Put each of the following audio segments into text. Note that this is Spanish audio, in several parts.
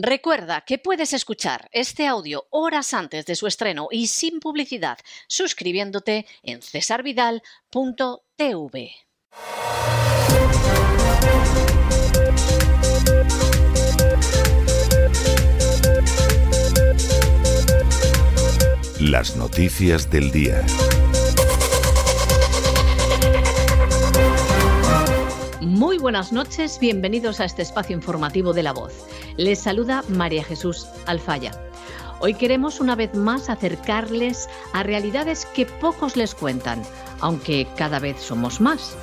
Recuerda que puedes escuchar este audio horas antes de su estreno y sin publicidad suscribiéndote en cesarvidal.tv. Las noticias del día. Muy buenas noches, bienvenidos a este espacio informativo de La Voz. Les saluda María Jesús Alfaya. Hoy queremos una vez más acercarles a realidades que pocos les cuentan, aunque cada vez somos más.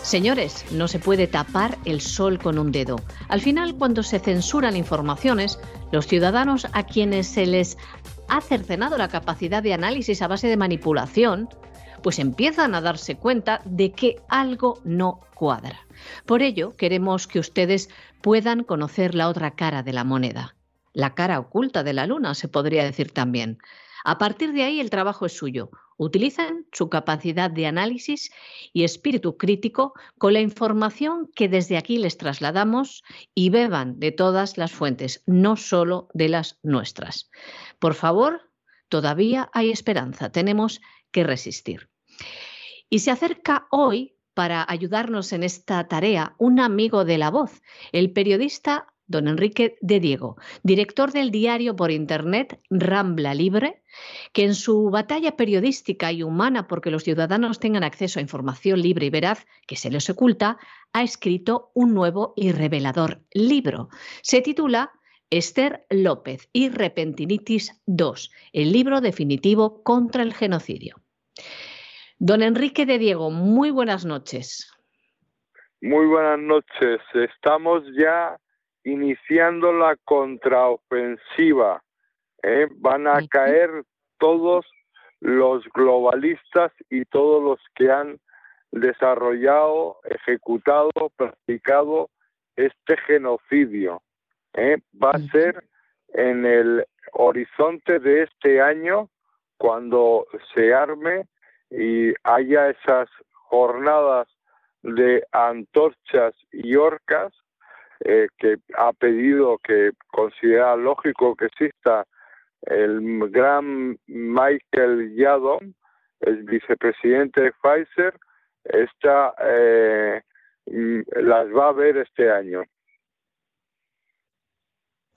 Señores, no se puede tapar el sol con un dedo. Al final, cuando se censuran informaciones, los ciudadanos a quienes se les ha cercenado la capacidad de análisis a base de manipulación, pues empiezan a darse cuenta de que algo no cuadra. Por ello, queremos que ustedes puedan conocer la otra cara de la moneda, la cara oculta de la luna, se podría decir también. A partir de ahí el trabajo es suyo. Utilicen su capacidad de análisis y espíritu crítico con la información que desde aquí les trasladamos y beban de todas las fuentes, no solo de las nuestras. Por favor, todavía hay esperanza, tenemos que resistir. Y se acerca hoy para ayudarnos en esta tarea un amigo de la voz, el periodista don Enrique de Diego, director del diario por Internet Rambla Libre, que en su batalla periodística y humana porque los ciudadanos tengan acceso a información libre y veraz que se les oculta, ha escrito un nuevo y revelador libro. Se titula Esther López y Repentinitis II, el libro definitivo contra el genocidio. Don Enrique de Diego, muy buenas noches. Muy buenas noches. Estamos ya iniciando la contraofensiva. ¿eh? Van a caer todos los globalistas y todos los que han desarrollado, ejecutado, practicado este genocidio. ¿eh? Va a ser en el horizonte de este año cuando se arme y haya esas jornadas de antorchas y orcas eh, que ha pedido que considera lógico que exista el gran Michael Yadon, el vicepresidente de Pfizer, esta, eh, mm, las va a ver este año.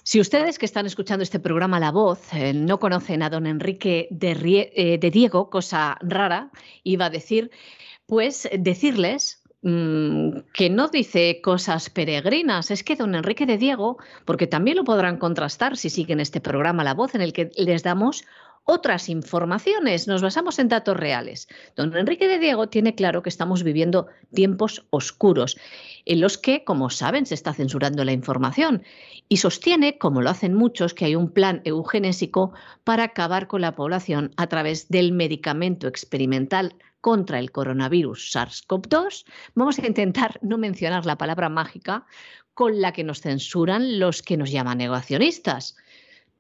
Si ustedes que están escuchando este programa La Voz eh, no conocen a don Enrique eh, de, Diego, cosa rara, iba a decir, pues decirles mm, que no dice cosas peregrinas. Es que don Enrique de Diego, porque también lo podrán contrastar si siguen este programa La Voz, en el que les damos otras informaciones, nos basamos en datos reales. Don Enrique de Diego tiene claro que estamos viviendo tiempos oscuros, en los que, como saben, se está censurando la información y sostiene, como lo hacen muchos, que hay un plan eugenésico para acabar con la población a través del medicamento experimental contra el coronavirus SARS-CoV-2. Vamos a intentar no mencionar la palabra mágica con la que nos censuran los que nos llaman negacionistas.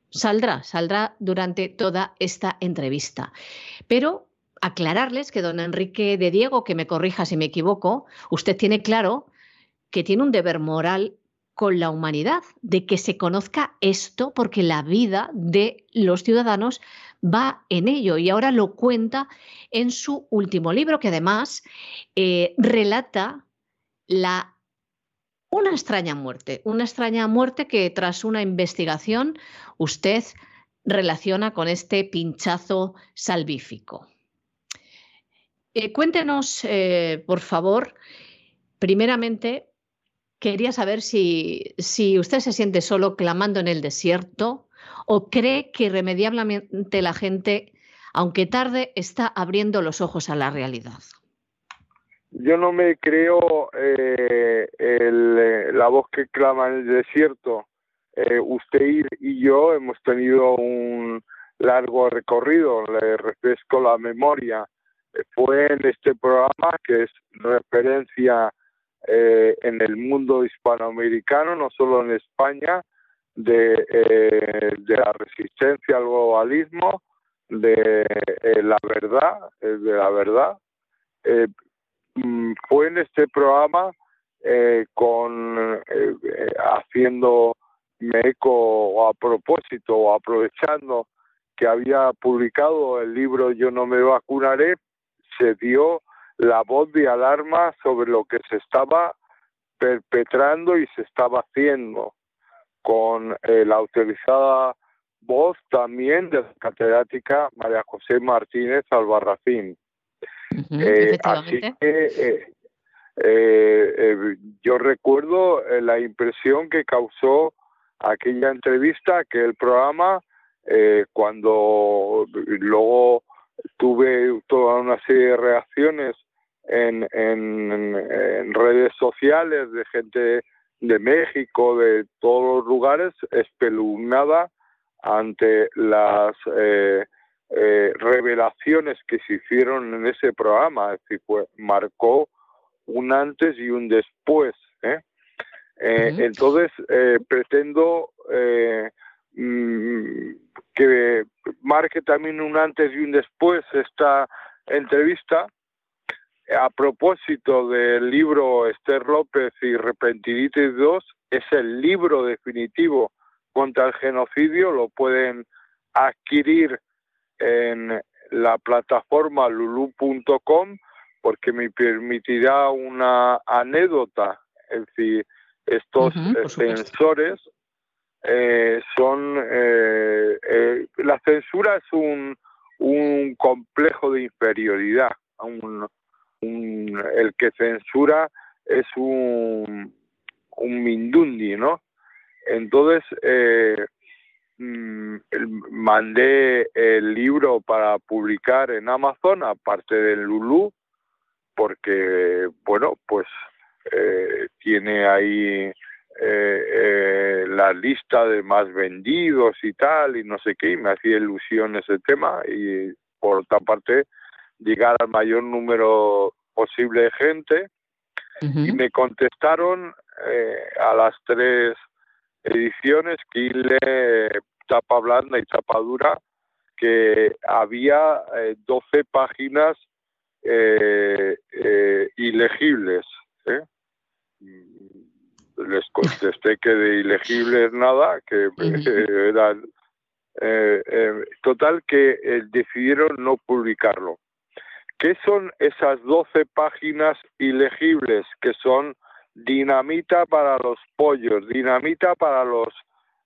Saldrá, saldrá durante toda esta entrevista. Pero aclararles que don Enrique de Diego, que me corrija si me equivoco, usted tiene claro que tiene un deber moral con la humanidad, de que se conozca esto porque la vida de los ciudadanos va en ello y ahora lo cuenta en su último libro que además eh, relata la una extraña muerte, una extraña muerte que tras una investigación usted relaciona con este pinchazo salvífico. Eh, cuéntenos, eh, por favor, primeramente, quería saber si, si usted se siente solo clamando en el desierto o cree que irremediablemente la gente, aunque tarde, está abriendo los ojos a la realidad yo no me creo eh, eh, la voz que clama en el desierto. Eh, usted y yo hemos tenido un largo recorrido, le refresco la memoria. Fue en este programa que es referencia en el mundo hispanoamericano, no solo en España, de, de la resistencia al globalismo, de la verdad, de la verdad. Mm, fue en este programa eh, con eh, eh, haciendo me eco a propósito o aprovechando que había publicado el libro Yo no me vacunaré, se dio la voz de alarma sobre lo que se estaba perpetrando y se estaba haciendo con eh, la autorizada voz también de la catedrática María José Martínez Albarracín. Eh, así que eh, yo recuerdo la impresión que causó aquella entrevista, aquel programa, cuando luego tuve toda una serie de reacciones en, en, redes sociales de gente de México, de todos los lugares, espeluznada ante las eh, eh, revelaciones que se hicieron en ese programa, es decir, pues, marcó un antes y un después. ¿eh? Entonces, pretendo mm, que marque también un antes y un después esta entrevista a propósito del libro Esther López y Repentinitis 2, es el libro definitivo contra el genocidio, lo pueden adquirir en la plataforma lulu.com porque me permitirá una anécdota, es decir, estos censores eh, son eh, eh, la censura es un, un complejo de inferioridad, un, el que censura es un, un mindundi, ¿no? Entonces, eh, mm, mandé el libro para publicar en Amazon, aparte del Lulu, porque, bueno, pues eh, tiene ahí eh, la lista de más vendidos y tal, y no sé qué, y me hacía ilusión ese tema, y por otra parte, llegar al mayor número posible de gente y me contestaron eh, a las tres ediciones que le tapa blanda y tapa dura que había 12 eh, páginas eh, ilegibles. Les contesté que de ilegibles nada, que eran total que decidieron no publicarlo. ¿Qué son esas 12 páginas ilegibles que son dinamita para los pollos, dinamita para los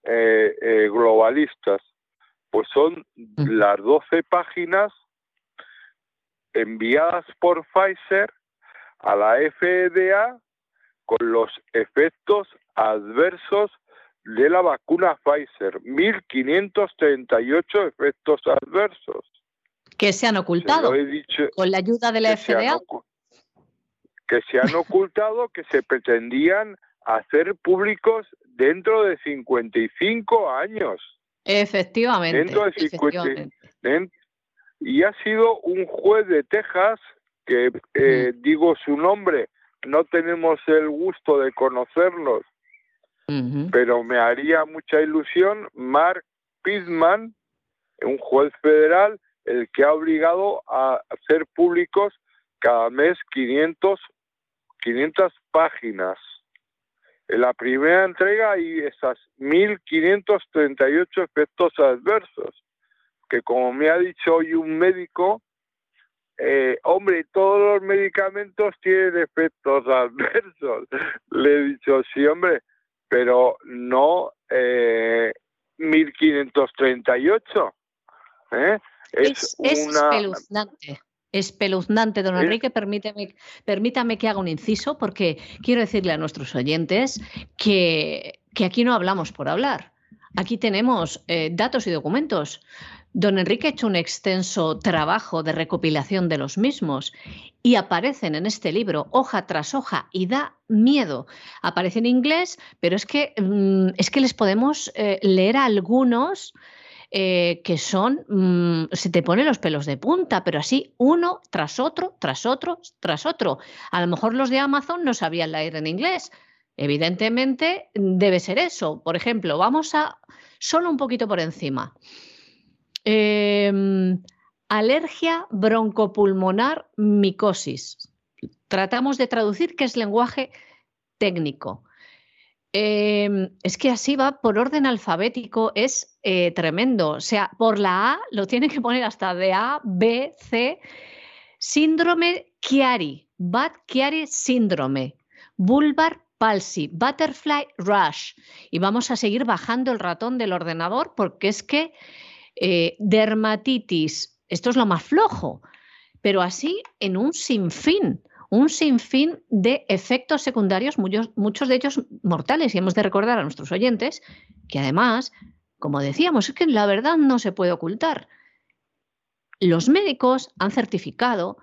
eh, eh, globalistas? Pues son las 12 páginas enviadas por Pfizer a la FDA con los efectos adversos de la vacuna Pfizer, 1.538 efectos adversos que se han ocultado con la ayuda de la FDA. que se han ocultado, que se pretendían hacer públicos dentro de 55 años. Efectivamente. Dentro de y ha sido un juez de Texas, que eh, digo su nombre, no tenemos el gusto de conocerlos, pero me haría mucha ilusión, Mark Pittman, un juez federal, el que ha obligado a hacer públicos cada mes 500, 500 páginas. En la primera entrega hay esas 1.538 efectos adversos, que como me ha dicho hoy un médico, eh, hombre, todos los medicamentos tienen efectos adversos. Le he dicho, sí, hombre, pero no eh, 1538. ¿eh? Es, espeluznante. Espeluznante, don Enrique, permíteme, permítame que haga un inciso porque quiero decirle a nuestros oyentes que, aquí no hablamos por hablar. Aquí tenemos eh, datos y documentos. Don Enrique ha hecho un extenso trabajo de recopilación de los mismos y aparecen en este libro hoja tras hoja y da miedo. Aparece en inglés, pero es que, mm, es que les podemos eh, leer algunos eh, que son, mm, se te ponen los pelos de punta, pero así uno tras otro, tras otro, tras otro. A lo mejor los de Amazon no sabían leer en inglés. Evidentemente debe ser eso. Por ejemplo, vamos a solo un poquito por encima. Em, alergia broncopulmonar micosis. Tratamos de traducir qué es lenguaje técnico. Em, es que así va por orden alfabético, es eh, tremendo. O sea, por la A lo tiene que poner hasta de A, B, C. Síndrome Chiari, Bad Chiari síndrome, Bulbar palsy, Butterfly Rush. Y vamos a seguir bajando el ratón del ordenador porque es que eh, dermatitis, esto es lo más flojo, pero así en un sinfín un sinfín de efectos secundarios, muchos, de ellos mortales. Y hemos de recordar a nuestros oyentes que además, como decíamos, es que la verdad no se puede ocultar. Los médicos han certificado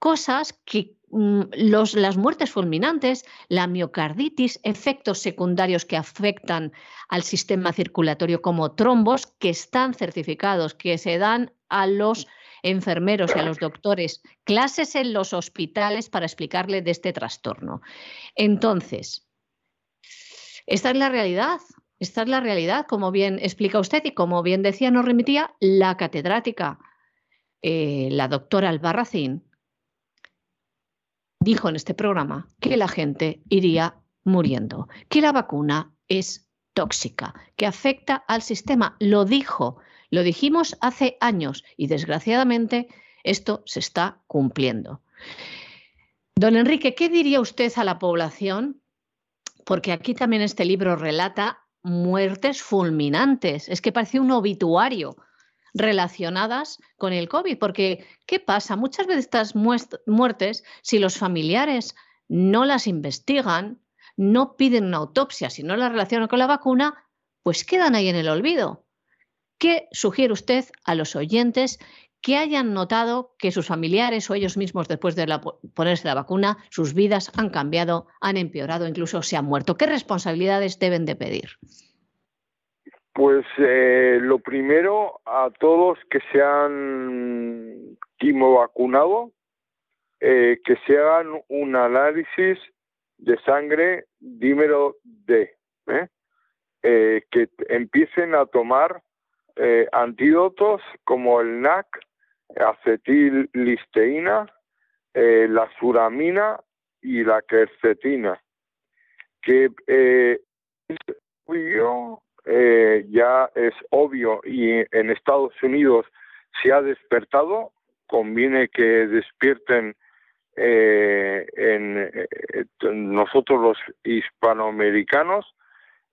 cosas que mm, las muertes fulminantes, la miocarditis, efectos secundarios que afectan al sistema circulatorio como trombos, que están certificados, que se dan a los enfermeros y a los doctores clases en los hospitales para explicarle de este trastorno. Entonces, esta es la realidad. Esta es la realidad, como bien explica usted y como bien decía, nos remitía la catedrática, eh, la doctora Albarracín, dijo en este programa que la gente iría muriendo, que la vacuna es tóxica, que afecta al sistema. Lo dijo lo dijimos hace años y desgraciadamente esto se está cumpliendo. Don Enrique, ¿qué diría usted a la población? Porque aquí también este libro relata muertes fulminantes. Es que parece un obituario relacionadas con el COVID. Porque, ¿qué pasa? Muchas veces estas muertes, si los familiares no las investigan, no piden una autopsia, si no las relacionan con la vacuna, pues quedan ahí en el olvido. ¿Qué sugiere usted a los oyentes que hayan notado que sus familiares o ellos mismos después de ponerse la vacuna, sus vidas han cambiado, han empeorado, incluso se han muerto? ¿Qué responsabilidades deben de pedir? Pues eh, lo primero, a todos que se han quimo eh, que se hagan un análisis de sangre dímero D, ¿eh? que empiecen a tomar eh, antídotos como el NAC, acetillisteína, eh, la suramina y la quercetina, que eh, ya es obvio y en Estados Unidos se ha despertado, conviene que despierten en, nosotros los hispanoamericanos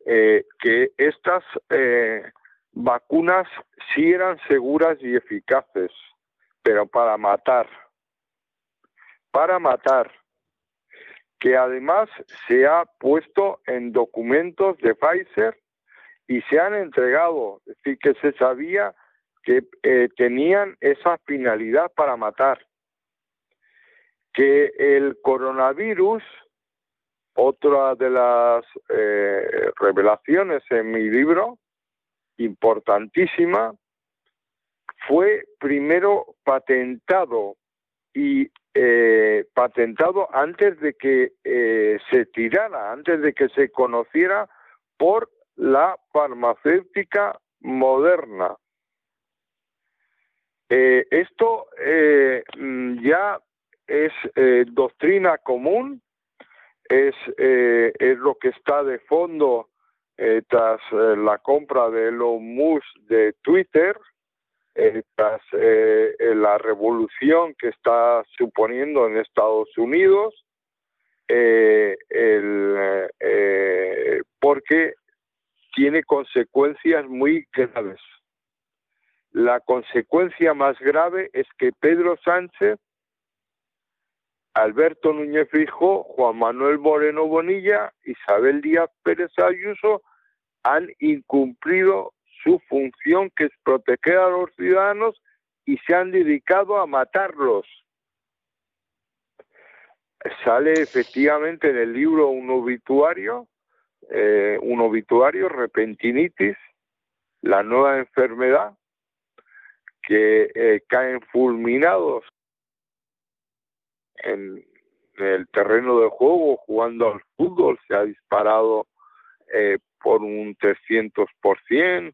que estas vacunas sí eran seguras y eficaces, pero para matar, para matar, que además se ha puesto en documentos de Pfizer y se han entregado, es decir, que se sabía que eh, tenían esa finalidad para matar, que el coronavirus, otra de las eh, revelaciones en mi libro, importantísima, fue primero patentado y eh, patentado antes de que eh, se tirara, antes de que se conociera por la farmacéutica moderna. Eh, esto ya es doctrina común, es, lo que está de fondo tras eh, la compra de Elon Musk de Twitter, eh, tras la revolución que está suponiendo en Estados Unidos, porque tiene consecuencias muy graves. La consecuencia más grave es que Pedro Sánchez, Alberto Núñez Fijo, Juan Manuel Moreno Bonilla, Isabel Díaz Pérez Ayuso han incumplido su función que es proteger a los ciudadanos y se han dedicado a matarlos. Sale efectivamente en el libro un obituario, eh, un obituario, repentinitis, la nueva enfermedad, que eh, caen fulminados en el terreno de juego jugando al fútbol, se ha disparado eh, por un 300%,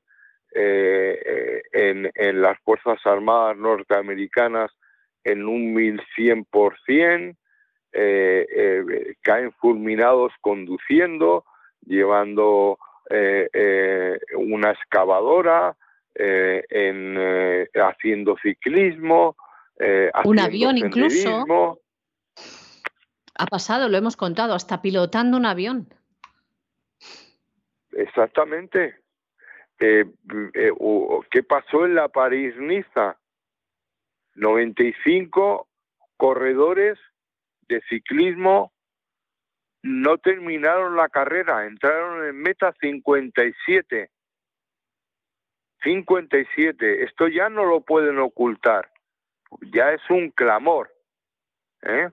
eh, eh, en, en las Fuerzas Armadas norteamericanas en un 1100%, eh, eh, caen fulminados conduciendo, llevando una excavadora, en, haciendo ciclismo, un avión incluso. Ha pasado, lo hemos contado, hasta pilotando un avión. Exactamente. Eh, eh, ¿Qué pasó en la París-Niza? 95 corredores de ciclismo no terminaron la carrera, entraron en meta 57. 57. Esto ya no lo pueden ocultar. Ya es un clamor. ¿eh?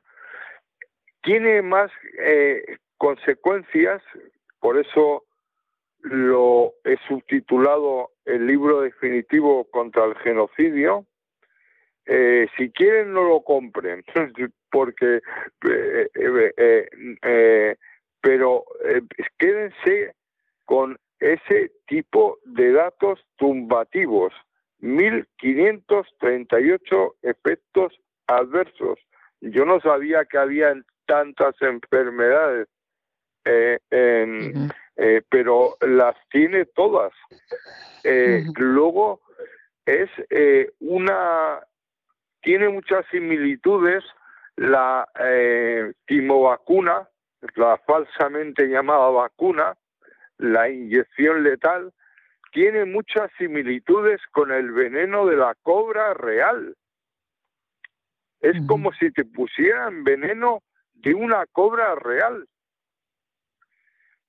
Tiene más eh, consecuencias, por eso lo he subtitulado el libro definitivo contra el genocidio. Eh, si quieren no lo compren, porque eh, pero quédense con ese tipo de datos tumbativos, 1538 efectos adversos. Yo no sabía que había tantas enfermedades, eh, eh, pero las tiene todas. Eh, luego es una, tiene muchas similitudes la timovacuna, la falsamente llamada vacuna, la inyección letal, tiene muchas similitudes con el veneno de la cobra real. Es como si te pusieran veneno de una cobra real.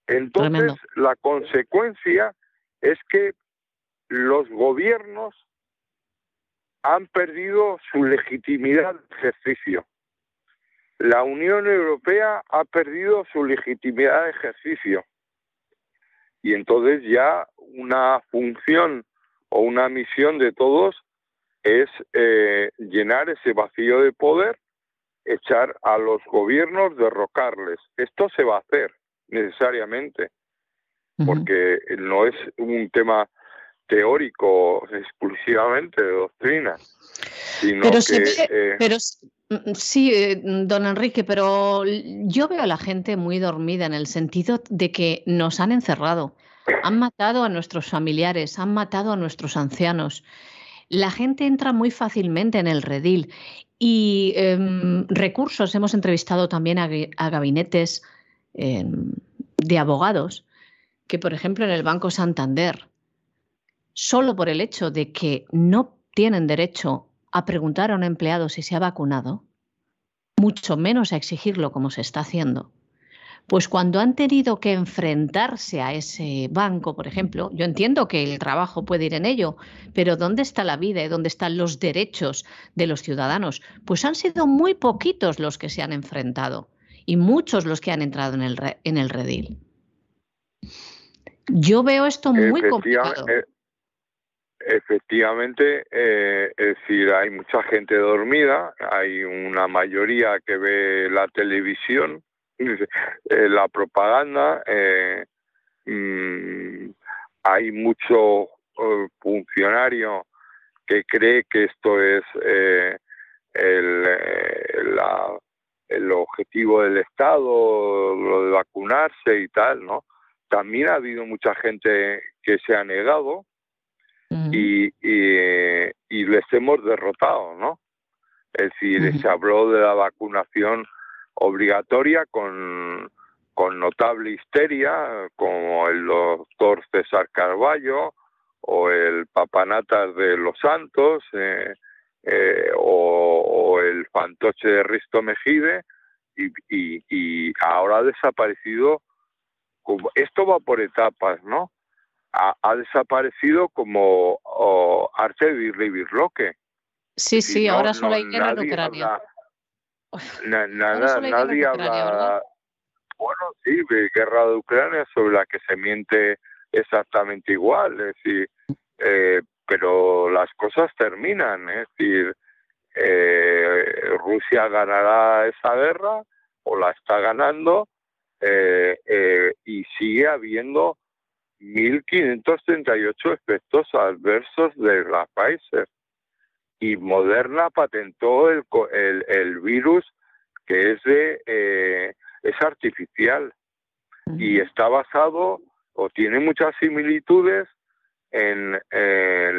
Entonces, la consecuencia es que los gobiernos han perdido su legitimidad de ejercicio. La Unión Europea ha perdido su legitimidad de ejercicio. Y entonces ya una función o una misión de todos es eh, llenar ese vacío de poder echar a los gobiernos, derrocarles. Esto se va a hacer necesariamente, porque no es un tema teórico exclusivamente de doctrina, sino pero que... Eh, pero mm, sí, eh, don Enrique, pero yo veo a la gente muy dormida en el sentido de que nos han encerrado, han matado a nuestros familiares, han matado a nuestros ancianos. La gente entra muy fácilmente en el redil y em, recursos, hemos entrevistado también a, gabinetes em, de abogados que, por ejemplo, en el Banco Santander, solo por el hecho de que no tienen derecho a preguntar a un empleado si se ha vacunado, mucho menos a exigirlo como se está haciendo, pues cuando han tenido que enfrentarse a ese banco, por ejemplo, yo entiendo que el trabajo puede ir en ello, pero ¿dónde está la vida y dónde están los derechos de los ciudadanos? Pues han sido muy poquitos los que se han enfrentado y muchos los que han entrado en el, en el redil. Yo veo esto muy complicado. Eh, efectivamente, eh, es decir, hay mucha gente dormida, hay una mayoría que ve la televisión la propaganda, eh, mm, hay mucho eh, funcionario que cree que esto es el, el objetivo del Estado, lo de vacunarse y tal, ¿no? También ha habido mucha gente que se ha negado y, y, y, les hemos derrotado, ¿no? Es decir, se habló de la vacunación obligatoria con, con notable histeria, como el doctor César Carballo o el Papanatas de los Santos eh, eh, o, el fantoche de Risto Mejide y, y, ahora ha desaparecido, como, esto va por etapas, ¿no? Ha, desaparecido como oh, Arte de Birloque. Sí, sí, ahora solo hay guerra en Ucrania nada, nadie habla. Bueno, sí, guerra de Ucrania sobre la que se miente exactamente igual, es decir, eh, pero las cosas terminan, es decir, eh, Rusia ganará esa guerra o la está ganando eh, y sigue habiendo 1.538 efectos adversos de la Pfizer y Moderna patentó el, el, el virus que es de eh, es artificial. y está basado o tiene muchas similitudes en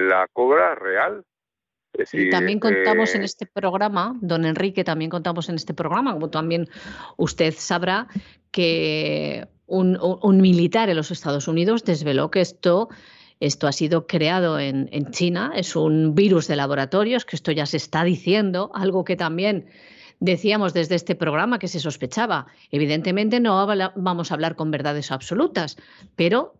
la cobra real. también contamos en eh, este programa, don Enrique, también contamos en este programa, como también usted sabrá, que un, militar en los Estados Unidos desveló que esto, esto ha sido creado en, China, es un virus de laboratorios, que esto ya se está diciendo, algo que también decíamos desde este programa que se sospechaba. Evidentemente no vamos a hablar con verdades absolutas, pero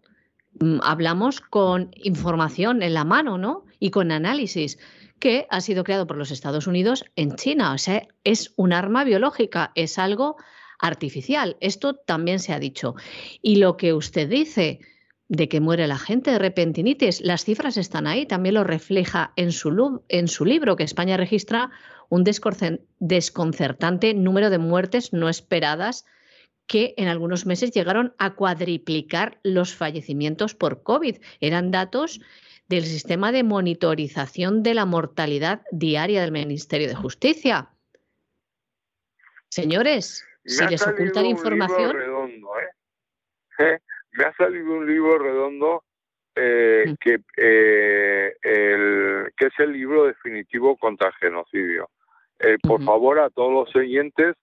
mm, hablamos con información en la mano, ¿no? Y con análisis que ha sido creado por los Estados Unidos en China. O sea, es un arma biológica, es algo artificial. Esto también se ha dicho. Y lo que usted dice de que muere la gente de repentinitis, las cifras están ahí, también lo refleja en su, en su libro, que España registra un desconcertante número de muertes no esperadas que en algunos meses llegaron a cuadriplicar los fallecimientos por COVID. Eran datos del sistema de monitorización de la mortalidad diaria del Ministerio de Justicia. Señores, si les ocultan información. ¿eh? ¿Eh? Me ha salido un libro redondo eh, que, el, que es el libro definitivo contra el genocidio. Eh, por favor a todos los oyentes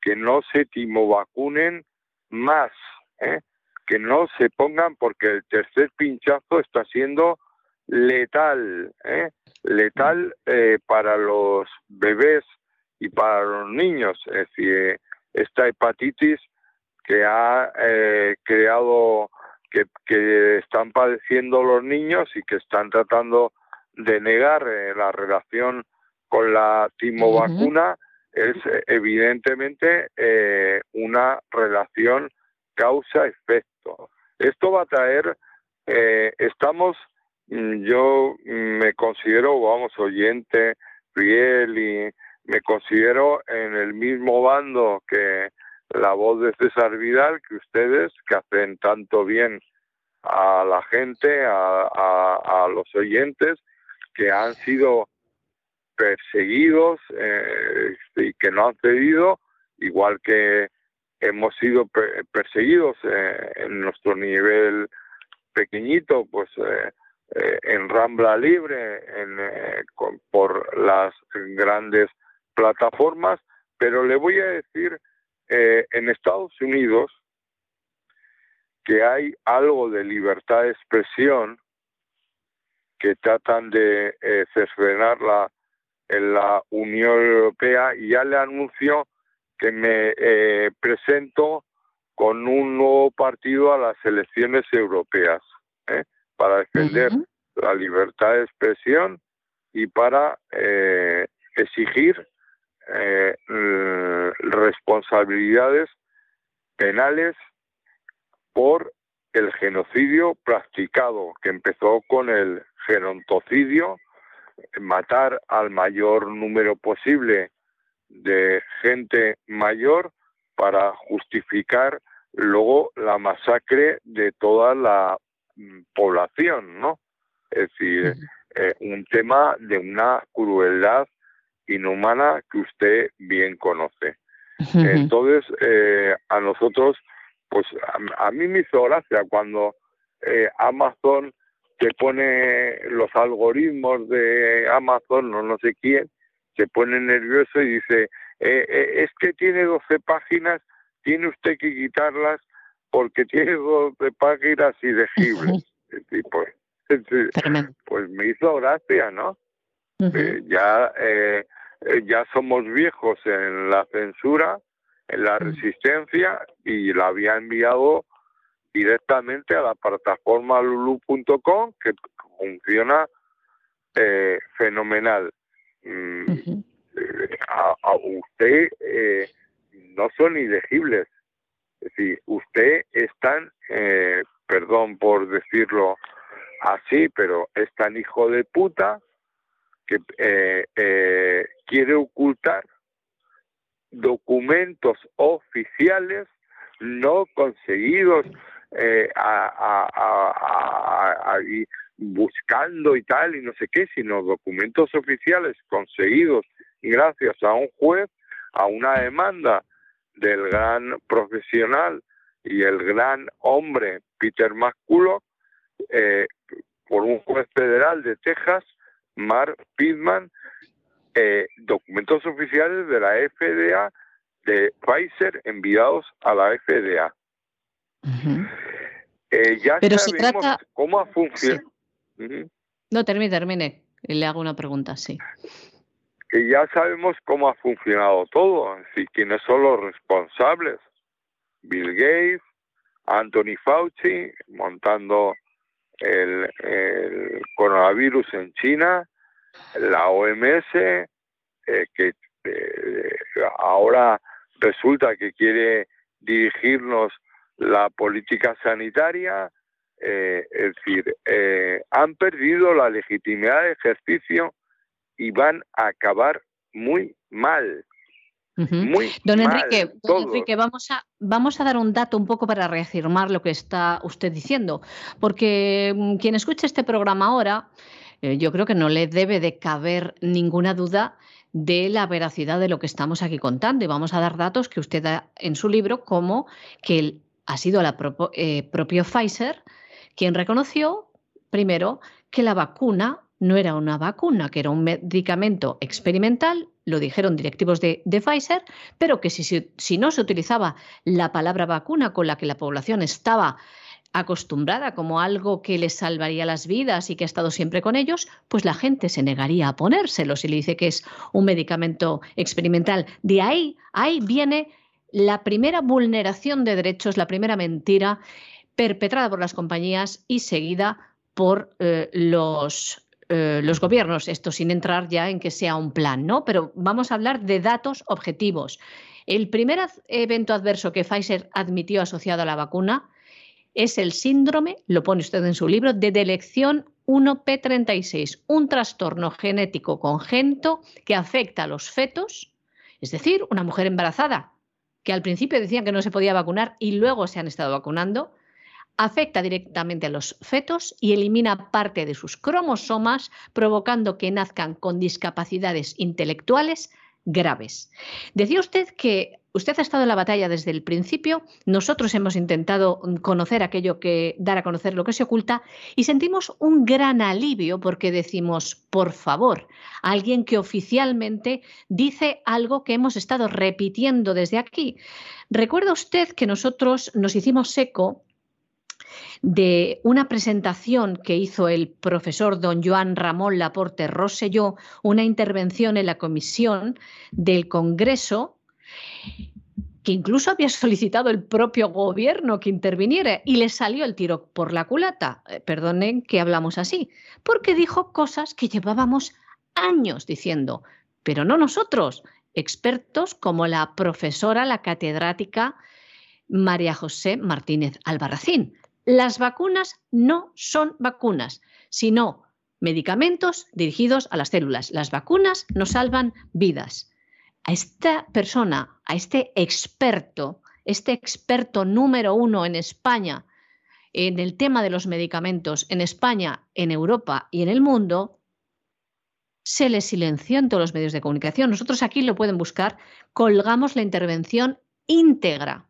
que no se timovacunen más, ¿eh? que no se pongan porque el tercer pinchazo está siendo letal, ¿eh? letal para los bebés y para los niños. Es decir, esta hepatitis que ha creado, que, que, están padeciendo los niños y que están tratando de negar la relación con la timovacuna es evidentemente eh, una relación causa-efecto. Esto va a traer, eh, estamos, mm, yo me considero, vamos, oyente, fiel y me considero en el mismo bando que la voz de César Vidal, que ustedes, que hacen tanto bien a la gente, a los oyentes, que han sido perseguidos eh, y que no han cedido, igual que hemos sido perseguidos eh, en nuestro nivel pequeñito, pues eh, en Rambla Libre, en, por las grandes plataformas, pero le voy a decir, en Estados Unidos, que hay algo de libertad de expresión que tratan de eh, la en la Unión Europea y ya le anuncio que me eh, presento con un nuevo partido a las elecciones europeas ¿eh? para defender la libertad de expresión y para eh, exigir responsabilidades penales por el genocidio practicado que empezó con el gerontocidio matar al mayor número posible de gente mayor para justificar luego la masacre de toda la mm, población, ¿no? Es decir, eh, un tema de una crueldad inhumana que usted bien conoce. Entonces, eh, a nosotros, pues a, mí me hizo gracia cuando eh, Amazon se pone los algoritmos de Amazon o no sé quién, se pone nervioso y dice, eh, eh, es que tiene 12 páginas, tiene usted que quitarlas porque tiene 12 páginas ilegibles. pues, pues me hizo gracia, ¿no? Eh, ya, ya somos viejos en la censura, en la resistencia y la había enviado directamente a la plataforma lulu.com que funciona eh, fenomenal. Mm, eh, a, usted eh, no son elegibles. Es decir, usted es tan, perdón por decirlo así, pero es tan hijo de puta que quiere ocultar documentos oficiales no conseguidos eh, a, buscando y tal, y no sé qué, sino documentos oficiales conseguidos gracias a un juez, a una demanda del gran profesional y el gran hombre Peter McCulloch eh, por un juez federal de Texas, Mark Pittman, eh, documentos oficiales de la FDA de Pfizer enviados a la FDA. Eh, ya Pero se trata... cómo ha funcionado. No, termine, termine. Le hago una pregunta, sí. Que ya sabemos cómo ha funcionado todo, y quiénes son los responsables. Bill Gates, Anthony Fauci, montando el, coronavirus en China, la OMS, eh, que eh, ahora resulta que quiere dirigirnos la política sanitaria, eh, es decir, han perdido la legitimidad de ejercicio y van a acabar muy mal. Don Enrique, don Enrique, vamos a, vamos a dar un dato un poco para reafirmar lo que está usted diciendo, porque mm, quien escucha este programa ahora, eh, yo creo que no le debe de caber ninguna duda de la veracidad de lo que estamos aquí contando y vamos a dar datos que usted da en su libro como que ha sido la eh, propio Pfizer quien reconoció primero que la vacuna no era una vacuna, que era un medicamento experimental, lo dijeron directivos de, Pfizer, pero que si, si, no se utilizaba la palabra vacuna con la que la población estaba acostumbrada como algo que les salvaría las vidas y que ha estado siempre con ellos, pues la gente se negaría a ponérselo si le dice que es un medicamento experimental. De ahí, ahí viene la primera vulneración de derechos, la primera mentira perpetrada por las compañías y seguida por eh, los eh, los gobiernos, esto sin entrar ya en que sea un plan, ¿no? Pero vamos a hablar de datos objetivos. El primer evento adverso que Pfizer admitió asociado a la vacuna es el síndrome, lo pone usted en su libro, de delección 1P36, un trastorno genético congénito que afecta a los fetos, es decir, una mujer embarazada, que al principio decían que no se podía vacunar y luego se han estado vacunando, afecta directamente a los fetos y elimina parte de sus cromosomas, provocando que nazcan con discapacidades intelectuales graves. Decía usted que usted ha estado en la batalla desde el principio, nosotros hemos intentado conocer aquello que dar a conocer lo que se oculta y sentimos un gran alivio porque decimos, por favor, alguien que oficialmente dice algo que hemos estado repitiendo desde aquí. Recuerda usted que nosotros nos hicimos eco de una presentación que hizo el profesor don Joan Ramón Laporte Rosselló, una intervención en la comisión del Congreso que incluso había solicitado el propio gobierno que interviniera y le salió el tiro por la culata. Eh, perdonen que hablamos así, porque dijo cosas que llevábamos años diciendo, pero no nosotros, expertos como la profesora, la catedrática María José Martínez Albarracín. Las vacunas no son vacunas, sino medicamentos dirigidos a las células. Las vacunas no salvan vidas. A esta persona, a este experto, este experto número uno en España en el tema de los medicamentos, en España, en Europa y en el mundo, se le silenció en todos los medios de comunicación. Nosotros aquí lo pueden buscar, colgamos la intervención íntegra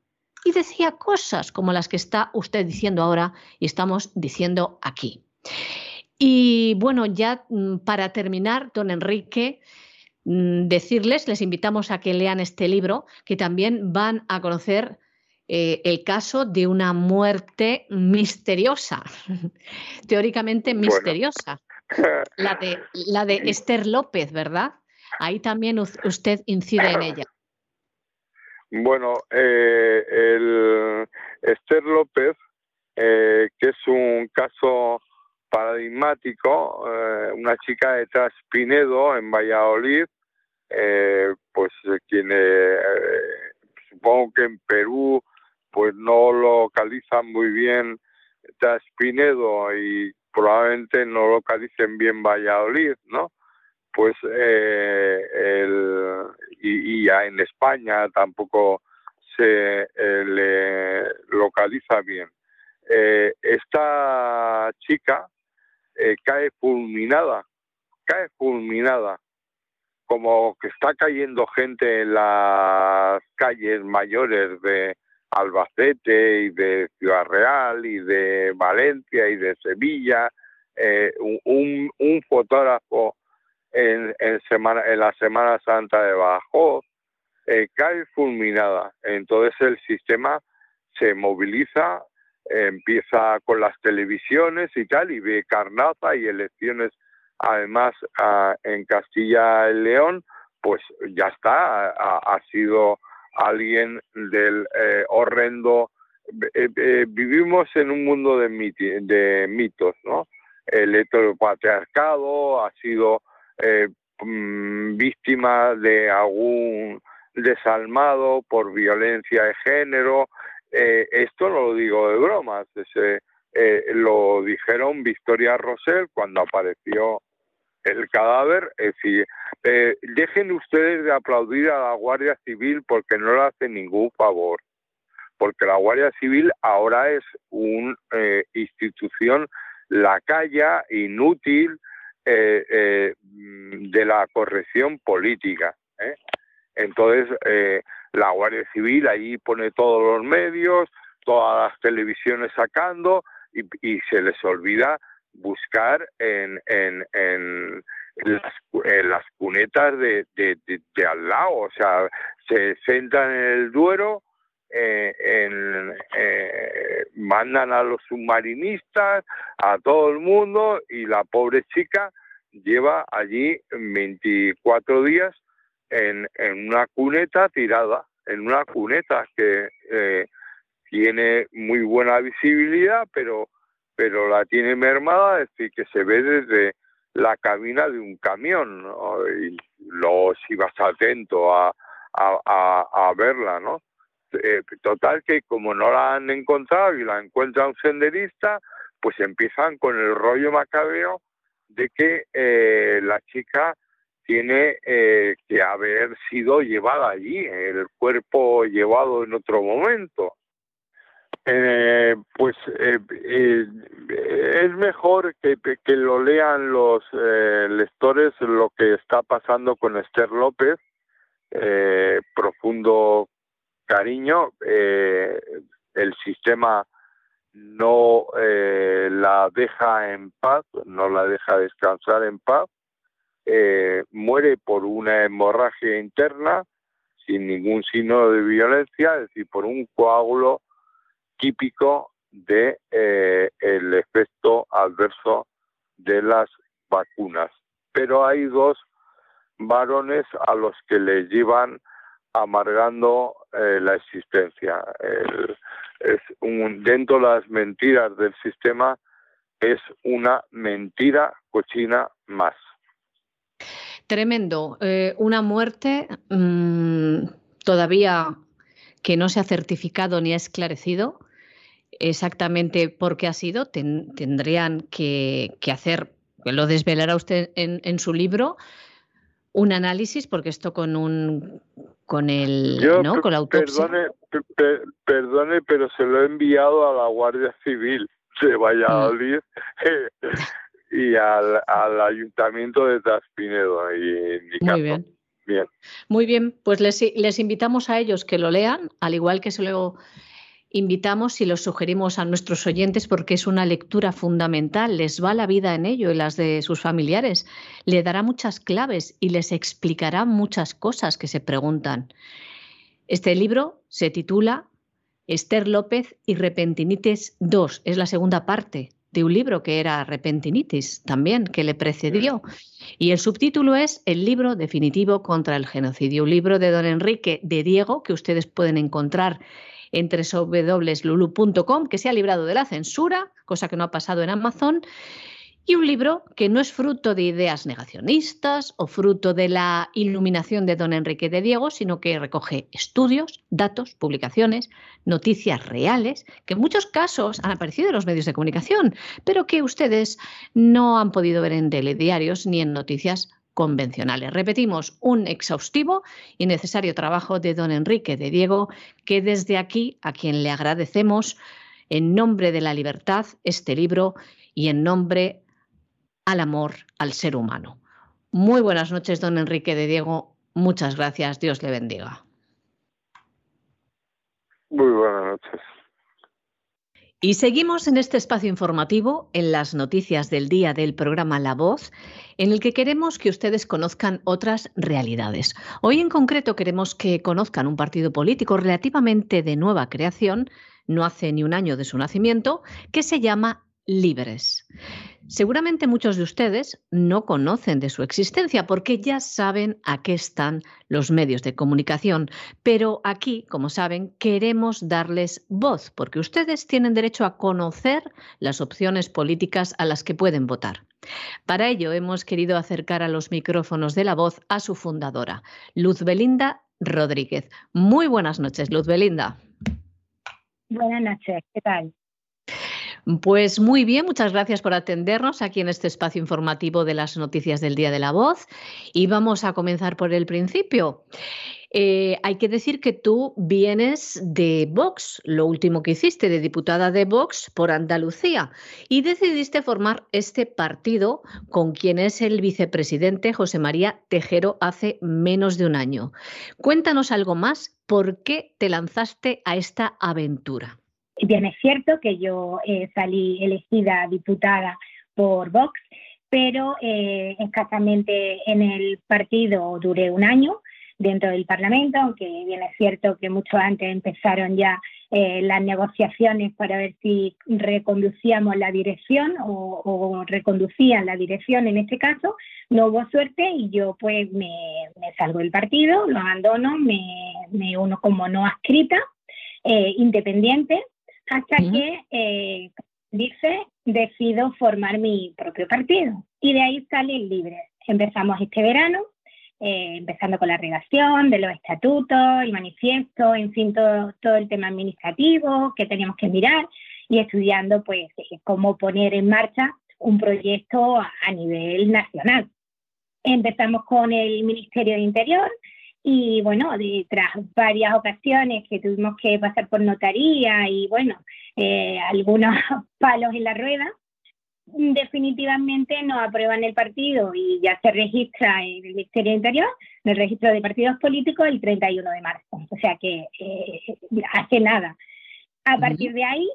y decía cosas como las que está usted diciendo ahora y estamos diciendo aquí. Y bueno, ya mm, para terminar, don Enrique, mm, decirles, les invitamos a que lean este libro, que también van a conocer eh, el caso de una muerte misteriosa, teóricamente misteriosa, la, de, la de Esther López, ¿verdad? Ahí también usted incide en ella. Bueno, eh, el Esther López, eh, que es un caso paradigmático, eh, una chica de Traspinedo en Valladolid, eh, pues quien supongo que en Perú pues no localizan muy bien Traspinedo y probablemente no localicen bien Valladolid, ¿no? Pues eh, y, ya en España tampoco se eh, le localiza bien. Eh, esta chica cae fulminada, cae fulminada, como que está cayendo gente en las calles mayores de, Albacete y de Ciudad Real y de Valencia y de Sevilla, eh, un, un, fotógrafo en, en, semana, en la Semana Santa de Badajoz, eh, cae fulminada. Entonces el sistema se moviliza, empieza con las televisiones y tal, y ve carnaza y elecciones además en Castilla y León, pues ya está, ha, sido alguien del eh, horrendo. Eh, eh, vivimos en un mundo de, de mitos, ¿no? El heteropatriarcado ha sido mm, víctima de algún desalmado por violencia de género. esto no lo digo de bromas, lo dijeron Victoria Rosell cuando apareció el cadáver. Es decir, eh, dejen ustedes de aplaudir a la Guardia Civil porque no le hace ningún favor. Porque la Guardia Civil ahora es una eh, institución lacaya, inútil, eh, de la corrección política. Entonces, la Guardia Civil ahí pone todos los medios, todas las televisiones sacando y, se les olvida buscar en, en, en, las, las, cunetas de, de, de, al lado, o sea, se sentan en el Duero, eh, en, eh, mandan a los submarinistas, a todo el mundo, y la pobre chica lleva allí 24 días en, en una cuneta tirada, en una cuneta que eh, tiene muy buena visibilidad, pero pero la tiene mermada, es decir, que se ve desde la cabina de un camión, y luego si vas atento a, a, verla, ¿no? Eh, total que como no la han encontrado y la encuentra un senderista, pues empiezan con el rollo macabeo de que eh, la chica tiene eh, que haber sido llevada allí, el cuerpo llevado en otro momento. Eh, pues eh, eh, es mejor que, que, lo lean los lectores lo que está pasando con Esther López, profundo cariño, el sistema no la deja en paz, no la deja descansar en paz, muere por una hemorragia interna sin ningún signo de violencia, es decir, por un coágulo típico de eh, el efecto adverso de las vacunas. Pero hay dos varones a los que le llevan amargando eh, la existencia. dentro de las mentiras del sistema es una mentira cochina más. Tremendo. Eh, una muerte mm, todavía que no se ha certificado ni ha esclarecido exactamente por qué ha sido, tendrían que, hacer, lo desvelará usted en, su libro, un análisis, porque esto con un con el ¿no? con la autopsia. Perdone, pero se lo he enviado a la Guardia Civil de Valladolid mm. y al, Ayuntamiento de Taspinedo. Y Muy bien. Bien. Muy bien, pues les, les invitamos a ellos que lo lean, al igual que se lo invitamos y lo sugerimos a nuestros oyentes porque es una lectura fundamental, les va la vida en ello y las de sus familiares, le dará muchas claves y les explicará muchas cosas que se preguntan. Este libro se titula Esther López y Repentinitis 2, es la segunda parte de un libro que era Repentinitis también, que le precedió. Y el subtítulo es El libro definitivo contra el genocidio, un libro de don Enrique de Diego que ustedes pueden encontrar en www.lulu.com, que se ha librado de la censura, cosa que no ha pasado en Amazon, y un libro que no es fruto de ideas negacionistas o fruto de la iluminación de don Enrique de Diego, sino que recoge estudios, datos, publicaciones, noticias reales, que en muchos casos han aparecido en los medios de comunicación, pero que ustedes no han podido ver en telediarios ni en noticias convencionales. Repetimos, un exhaustivo y necesario trabajo de don Enrique de Diego, que desde aquí, a quien le agradecemos en nombre de la libertad este libro y en nombre al amor al ser humano. Muy buenas noches, don Enrique de Diego. Muchas gracias. Dios le bendiga. Muy buenas noches. Y seguimos en este espacio informativo, en las noticias del día del programa La Voz, en el que queremos que ustedes conozcan otras realidades. Hoy en concreto queremos que conozcan un partido político relativamente de nueva creación, no hace ni un año de su nacimiento, que se llama Libres. Seguramente muchos de ustedes no conocen de su existencia porque ya saben a qué están los medios de comunicación, pero aquí, como saben, queremos darles voz porque ustedes tienen derecho a conocer las opciones políticas a las que pueden votar. Para ello hemos querido acercar a los micrófonos de la voz a su fundadora, Luz Belinda Rodríguez. Muy buenas noches, Luz Belinda. Buenas noches, ¿qué tal? Pues muy bien, muchas gracias por atendernos aquí en este espacio informativo de las noticias del Día de la Voz. Y vamos a comenzar por el principio. Eh, hay que decir que tú vienes de Vox, lo último que hiciste, de diputada de Vox por Andalucía, y decidiste formar este partido con quien es el vicepresidente José María Tejero hace menos de un año. Cuéntanos algo más, ¿por qué te lanzaste a esta aventura? Bien, es cierto que yo eh, salí elegida diputada por Vox, pero eh, escasamente en el partido duré un año dentro del Parlamento, aunque bien es cierto que mucho antes empezaron ya eh, las negociaciones para ver si reconducíamos la dirección o, reconducían la dirección en este caso. No hubo suerte y yo pues me, salgo del partido, lo abandono, me, me uno como no adscrita, independiente hasta que, eh, dice, decido formar mi propio partido. Y de ahí sale el libre. Empezamos este verano, eh, empezando con la redacción de los estatutos, el manifiesto, en fin, todo, todo el tema administrativo que teníamos que mirar y estudiando pues eh, cómo poner en marcha un proyecto a nivel nacional. Empezamos con el Ministerio de Interior, y bueno, tras varias ocasiones que tuvimos que pasar por notaría y bueno, eh, algunos palos en la rueda, definitivamente no aprueban el partido y ya se registra en el Ministerio de Interior, en el registro de partidos políticos, el 31 de marzo. O sea que eh, hace nada. A partir de ahí,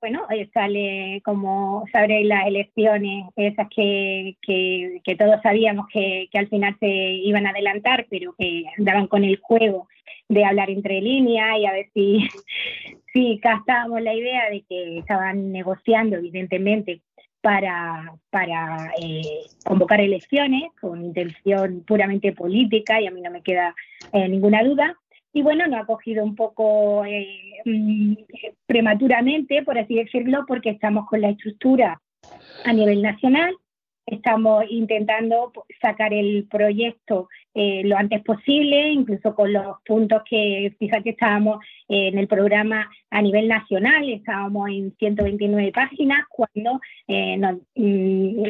bueno, eh, sale como sobre las elecciones, esas que, que, todos sabíamos que, que, al final se iban a adelantar, pero que andaban con el juego de hablar entre líneas y a ver si, si captábamos la idea de que estaban negociando, evidentemente, para, para eh, convocar elecciones con intención puramente política y a mí no me queda eh, ninguna duda. Y bueno, nos ha cogido un poco eh, mm, prematuramente, por así decirlo, porque estamos con la estructura a nivel nacional, estamos intentando sacar el proyecto eh, lo antes posible, incluso con los puntos que, fíjate, estábamos en el programa a nivel nacional, estábamos en 129 páginas, cuando eh, nos, mm,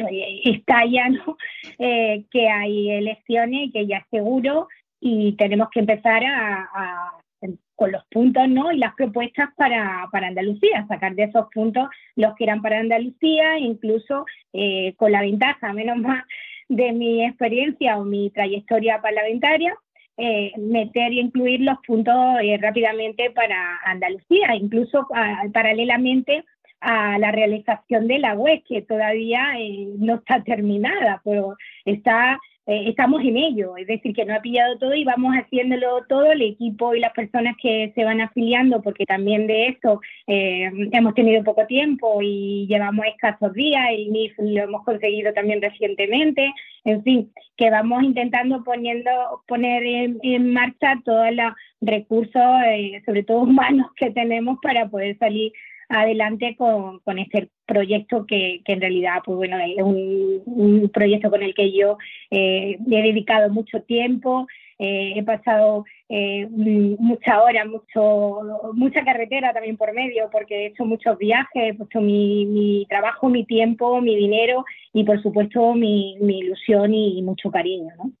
estalla que hay elecciones que ya seguro y tenemos que empezar a, con los puntos ¿no? y las propuestas para, para, Andalucía, sacar de esos puntos los que eran para Andalucía, incluso eh, con la ventaja, menos más de mi experiencia o mi trayectoria parlamentaria, eh, meter y incluir los puntos eh, rápidamente para Andalucía, incluso paralelamente a la realización de la web, que todavía no está terminada, pero está eh, estamos en ello, es decir, que no ha pillado todo y vamos haciéndolo todo, el equipo y las personas que se van afiliando, porque también de esto eh, hemos tenido poco tiempo y llevamos escasos días, el NIF lo hemos conseguido también recientemente, en fin, que vamos intentando poniendo, poner en, marcha todos los recursos, eh, sobre todo humanos, que tenemos para poder salir adelante con, con este proyecto que, que, en realidad pues bueno es un, proyecto con el que yo eh, he dedicado mucho tiempo eh, he pasado eh, mucha hora mucho mucha carretera también por medio porque he hecho muchos viajes he puesto mi, mi trabajo mi tiempo mi dinero y por supuesto mi, mi ilusión y mucho cariño ¿no?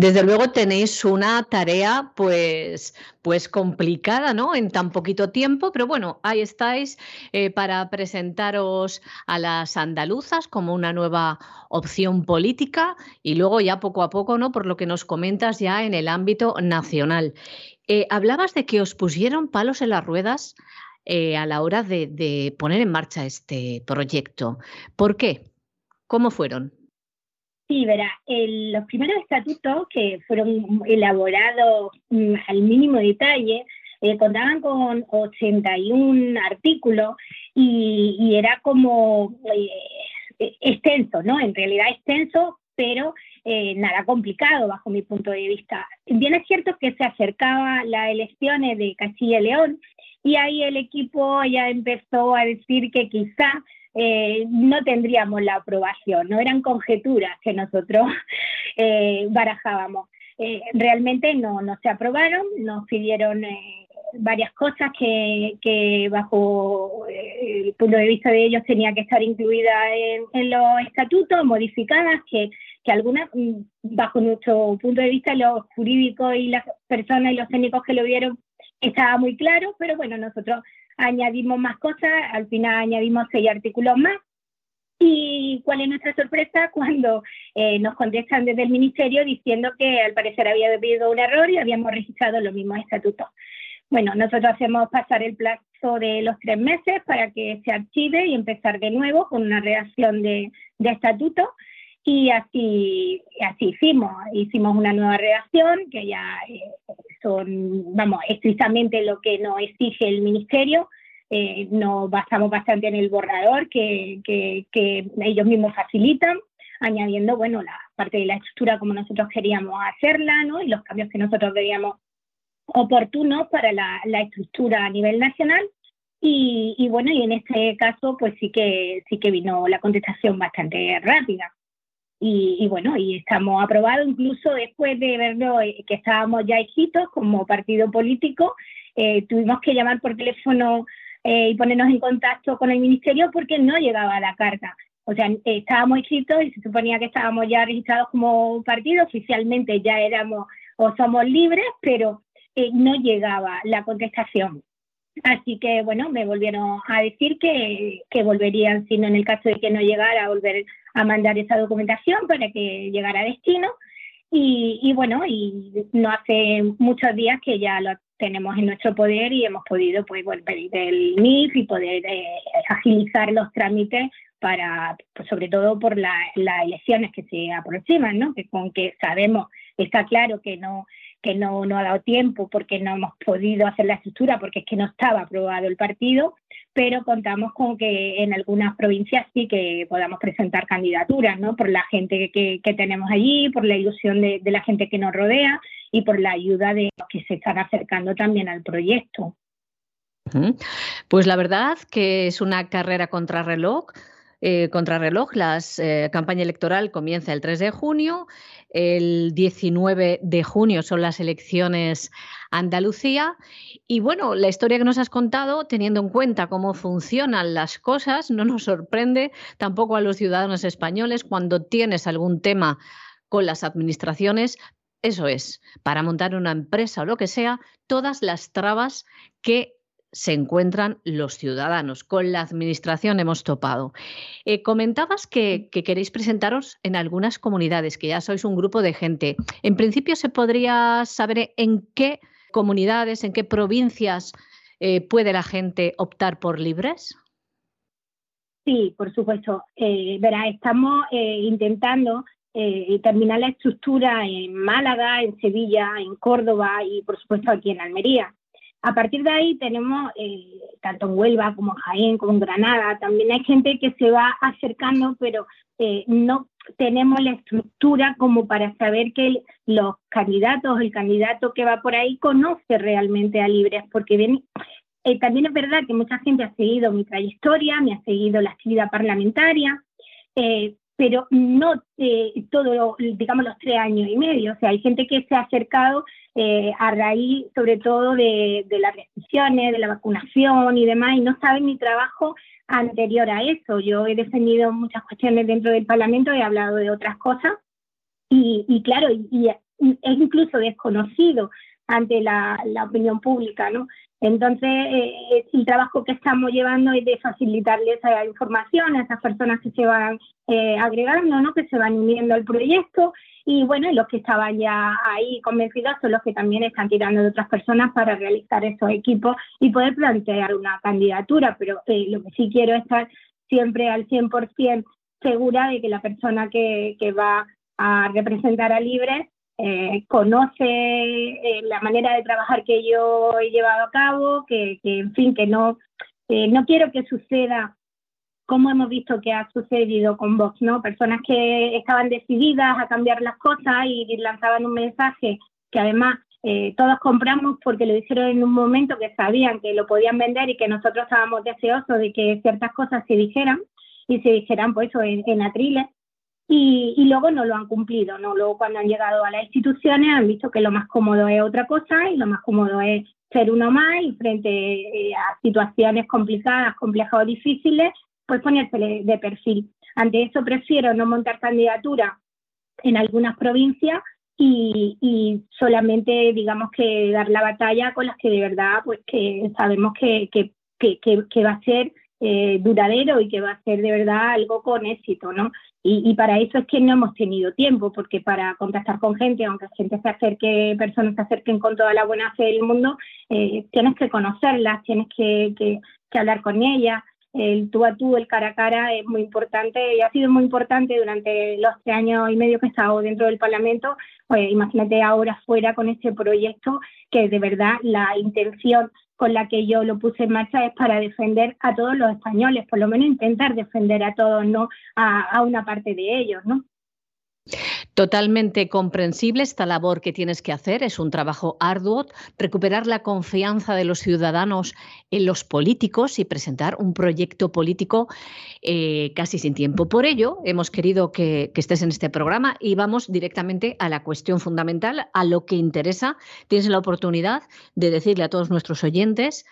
Desde luego tenéis una tarea pues, pues complicada, ¿no? En tan poquito tiempo, pero bueno, ahí estáis eh, para presentaros a las andaluzas como una nueva opción política y luego ya poco a poco, ¿no? Por lo que nos comentas ya en el ámbito nacional. Eh, hablabas de que os pusieron palos en las ruedas eh, a la hora de poner en marcha este proyecto. ¿Por qué? ¿Cómo fueron? Sí, verá, los primeros estatutos que fueron elaborados mm, al mínimo detalle eh, contaban con 81 artículos y, era como eh, extenso, ¿no? En realidad extenso, pero eh, nada complicado bajo mi punto de vista. Bien es cierto que se acercaba las elecciones de Castilla y León y ahí el equipo ya empezó a decir que quizá eh, no tendríamos la aprobación, no eran conjeturas que nosotros eh, barajábamos. Eh, realmente no, no se aprobaron, nos pidieron varias cosas que, bajo el punto de vista de ellos tenía que estar incluida en, los estatutos, modificadas, que, que algunas, mm, bajo nuestro punto de vista, los jurídicos y las personas y los técnicos que lo vieron, estaba muy claro, pero bueno, nosotros añadimos más cosas, al final añadimos seis artículos más. ¿Y cuál es nuestra sorpresa? Cuando eh, nos contestan desde el Ministerio diciendo que al parecer había habido un error y habíamos registrado los mismos estatutos. Bueno, nosotros hacemos pasar el plazo de los tres meses para que se archive y empezar de nuevo con una redacción de, de estatuto. Y así, así hicimos, hicimos una nueva redacción que ya eh, son, vamos, estrictamente lo que nos exige el Ministerio. Eh, nos basamos bastante en el borrador que, que, ellos mismos facilitan, añadiendo, bueno, la parte de la estructura como nosotros queríamos hacerla, ¿no? Y los cambios que nosotros veíamos oportunos para la, la estructura a nivel nacional. Y, y, bueno, y en este caso, pues sí que sí que vino la contestación bastante rápida. Y, bueno, y estamos aprobados incluso después de verlo eh, que estábamos ya escritos como partido político, eh, tuvimos que llamar por teléfono eh, y ponernos en contacto con el ministerio porque no llegaba la carta. O sea, estábamos escritos y se suponía que estábamos ya registrados como partido, oficialmente ya éramos o somos libres, pero no llegaba la contestación. Así que, bueno, me volvieron a decir que, que volverían, sino en el caso de que no llegara, a volver a mandar esa documentación para que llegara a destino. Y, bueno, y no hace muchos días que ya lo tenemos en nuestro poder y hemos podido pues pedir el y poder eh, agilizar los trámites para, pues, sobre todo por las elecciones que se aproximan, ¿no? Que con que sabemos, está claro que no que no, no ha dado tiempo porque no hemos podido hacer la estructura porque es que no estaba aprobado el partido, pero contamos con que en algunas provincias sí que podamos presentar candidaturas, ¿no? Por la gente que, tenemos allí, por la ilusión de, la gente que nos rodea y por la ayuda de los que se están acercando también al proyecto. Pues la verdad que es una carrera contrarreloj. Eh, contrarreloj, la eh, campaña electoral comienza el 3 de junio, el 19 de junio son las elecciones Andalucía. Y bueno, la historia que nos has contado, teniendo en cuenta cómo funcionan las cosas, no nos sorprende tampoco a los ciudadanos españoles cuando tienes algún tema con las administraciones. Eso es, para montar una empresa o lo que sea, todas las trabas que se encuentran los ciudadanos. Con la administración hemos topado. Eh, comentabas que, queréis presentaros en algunas comunidades, que ya sois un grupo de gente. En principio, ¿se podría saber en qué comunidades, en qué provincias eh, puede la gente optar por libres? Sí, por supuesto. Eh, verá, estamos intentando terminar la estructura en Málaga, en Sevilla, en Córdoba y, por supuesto, aquí en Almería. A partir de ahí tenemos, eh, tanto en Huelva como en Jaén, como en Granada, también hay gente que se va acercando, pero eh, no tenemos la estructura como para saber que los candidatos, el candidato que va por ahí conoce realmente a Libres, porque eh, también es verdad que mucha gente ha seguido mi trayectoria, me ha seguido la actividad parlamentaria, pero no eh, todo, digamos, los tres años y medio. O sea, hay gente que se ha acercado eh, a raíz, sobre todo, de, las restricciones, de la vacunación y demás, y no saben mi trabajo anterior a eso. Yo he defendido muchas cuestiones dentro del Parlamento, he hablado de otras cosas, y, claro, y, es incluso desconocido ante la, opinión pública, ¿no? Entonces, eh, el trabajo que estamos llevando es de facilitarle esa información a esas personas que se van eh, agregando, ¿no? Que se van uniendo al proyecto y bueno, los que estaban ya ahí convencidos son los que también están tirando de otras personas para realizar esos equipos y poder plantear una candidatura, pero eh, lo que sí quiero es estar siempre al 100% segura de que la persona que, que va a representar a Libre eh, conoce eh, la manera de trabajar que yo he llevado a cabo, que, en fin, que no, no quiero que suceda como hemos visto que ha sucedido con Vox, ¿no? Personas que estaban decididas a cambiar las cosas y lanzaban un mensaje que además eh, todos compramos porque lo hicieron en un momento que sabían que lo podían vender y que nosotros estábamos deseosos de que ciertas cosas se dijeran y se dijeran pues eso en atriles y, luego no lo han cumplido, ¿no? Luego cuando han llegado a las instituciones han visto que lo más cómodo es otra cosa y lo más cómodo es ser uno más y frente eh, a situaciones complicadas, complejas o difíciles, pues ponerse de perfil. Ante eso prefiero no montar candidatura en algunas provincias y, solamente digamos que dar la batalla con las que de verdad pues que sabemos que, que, que va a ser eh, duradero y que va a ser de verdad algo con éxito, ¿no? Y, para eso es que no hemos tenido tiempo, porque para contactar con gente, aunque gente se acerque, personas se acerquen con toda la buena fe del mundo, eh, tienes que conocerlas, tienes que, que, hablar con ellas. El tú a tú, el cara a cara es muy importante y ha sido muy importante durante los tres años y medio que he estado dentro del Parlamento. Pues imagínate ahora fuera con este proyecto que de verdad la intención con la que yo lo puse en marcha es para defender a todos los españoles, por lo menos intentar defender a todos, no a, una parte de ellos, ¿no? Totalmente comprensible esta labor que tienes que hacer, es un trabajo arduo, recuperar la confianza de los ciudadanos en los políticos y presentar un proyecto político eh, casi sin tiempo. Por ello, hemos querido que, que, estés en este programa y vamos directamente a la cuestión fundamental, a lo que interesa. Tienes la oportunidad de decirle a todos nuestros oyentes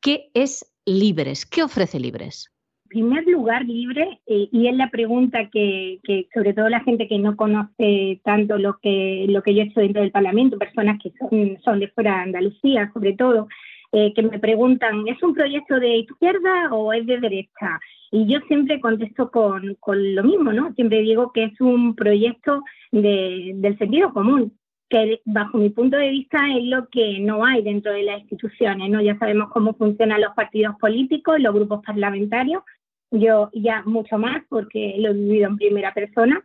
qué es Libres, qué ofrece Libres primer lugar libre, eh, y es la pregunta que, sobre todo la gente que no conoce tanto lo que, lo que yo he hecho dentro del Parlamento, personas que son, son de fuera de Andalucía sobre todo, eh, que me preguntan, ¿es un proyecto de izquierda o es de derecha? Y yo siempre contesto con, con lo mismo, ¿no? Siempre digo que es un proyecto de, del sentido común, que bajo mi punto de vista es lo que no hay dentro de las instituciones, ¿no? Ya sabemos cómo funcionan los partidos políticos, los grupos parlamentarios, yo ya mucho más porque lo he vivido en primera persona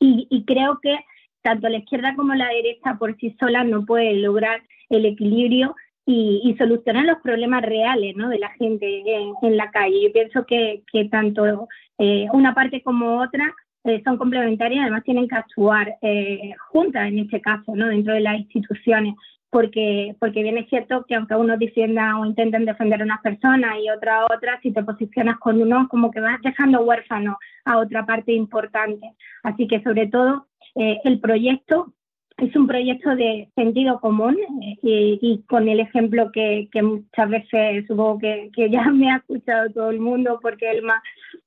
y, creo que tanto la izquierda como la derecha por sí sola no pueden lograr el equilibrio y, solucionar los problemas reales ¿no? de la gente en, la calle. Yo pienso que, que tanto eh, una parte como otra eh, son complementarias, además tienen que actuar eh, juntas en este caso, ¿no? dentro de las instituciones porque, porque bien es cierto que aunque unos defiendan o intenten defender a unas personas y otra a otras, si te posicionas con uno, como que vas dejando huérfano a otra parte importante. Así que sobre todo eh, el proyecto es un proyecto de sentido común eh, y, con el ejemplo que, que muchas veces supongo que, que, ya me ha escuchado todo el mundo porque el más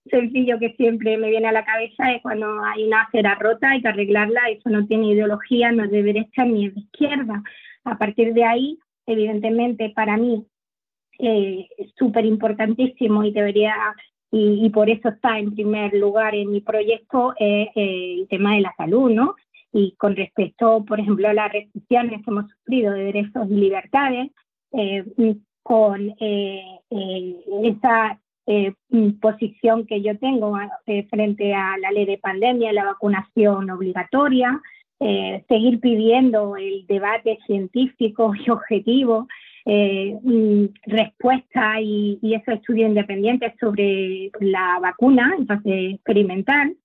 sencillo que siempre me viene a la cabeza es cuando hay una acera rota, hay que arreglarla, eso no tiene ideología, no es de derecha ni de izquierda. A partir de ahí, evidentemente, para mí eh, súper importantísimo y debería, y, por eso está en primer lugar en mi proyecto, eh, el tema de la salud, ¿no? Y con respecto, por ejemplo, a las restricciones que hemos sufrido de derechos y libertades, eh, con esa posición que yo tengo frente a la ley de pandemia, la vacunación obligatoria, eh, seguir pidiendo el debate científico y objetivo, eh, respuesta y, esos estudios independientes sobre la vacuna en fase experimental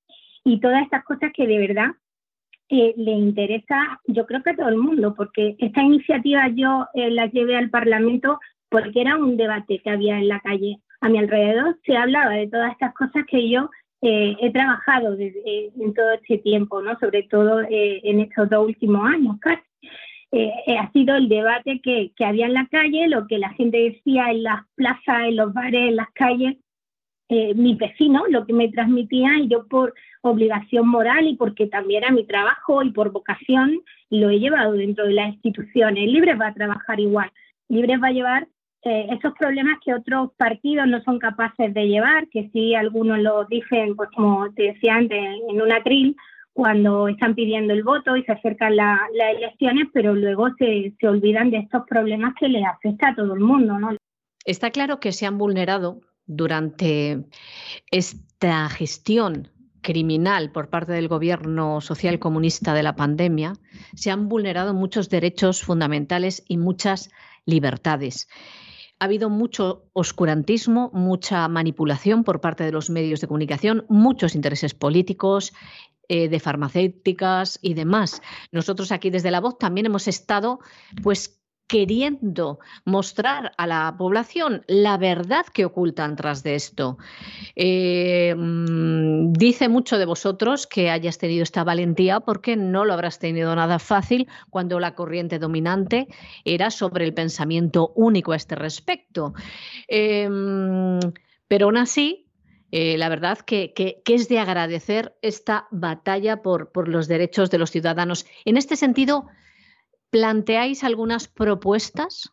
y todas estas cosas que de verdad eh, le interesa, yo creo que a todo el mundo, porque esta iniciativa yo la llevé al Parlamento porque era un debate que había en la calle. A mi alrededor se hablaba de todas estas cosas que yo eh, he trabajado desde, en todo este tiempo, ¿no? sobre todo eh, en estos dos últimos años casi. Eh, ha sido el debate que, que, había en la calle, lo que la gente decía en las plazas, en los bares, en las calles, eh, mis vecinos lo que me transmitían y yo por obligación moral y porque también era mi trabajo y por vocación lo he llevado dentro de las instituciones. Libres va a trabajar igual. Libres va a llevar eh, esos problemas que otros partidos no son capaces de llevar, que sí algunos lo dicen, pues como te decía antes, en un atril, cuando están pidiendo el voto y se acercan las elecciones, pero luego se, olvidan de estos problemas que les afecta a todo el mundo. Está claro que se han vulnerado durante esta gestión criminal por parte del gobierno social comunista de la pandemia, se han vulnerado muchos derechos fundamentales y muchas libertades. Ha habido mucho oscurantismo, mucha manipulación por parte de los medios de comunicación, muchos intereses políticos, eh, de farmacéuticas y demás. Nosotros aquí desde La Voz también hemos estado pues queriendo mostrar a la población la verdad que ocultan tras de esto. Eh, mm, dice mucho de vosotros que hayas tenido esta valentía porque no lo habrás tenido nada fácil cuando la corriente dominante era sobre el pensamiento único a este respecto. Mm, pero aún así, eh, la verdad que, es de agradecer esta batalla por los derechos de los ciudadanos. En este sentido, ¿Planteáis algunas propuestas?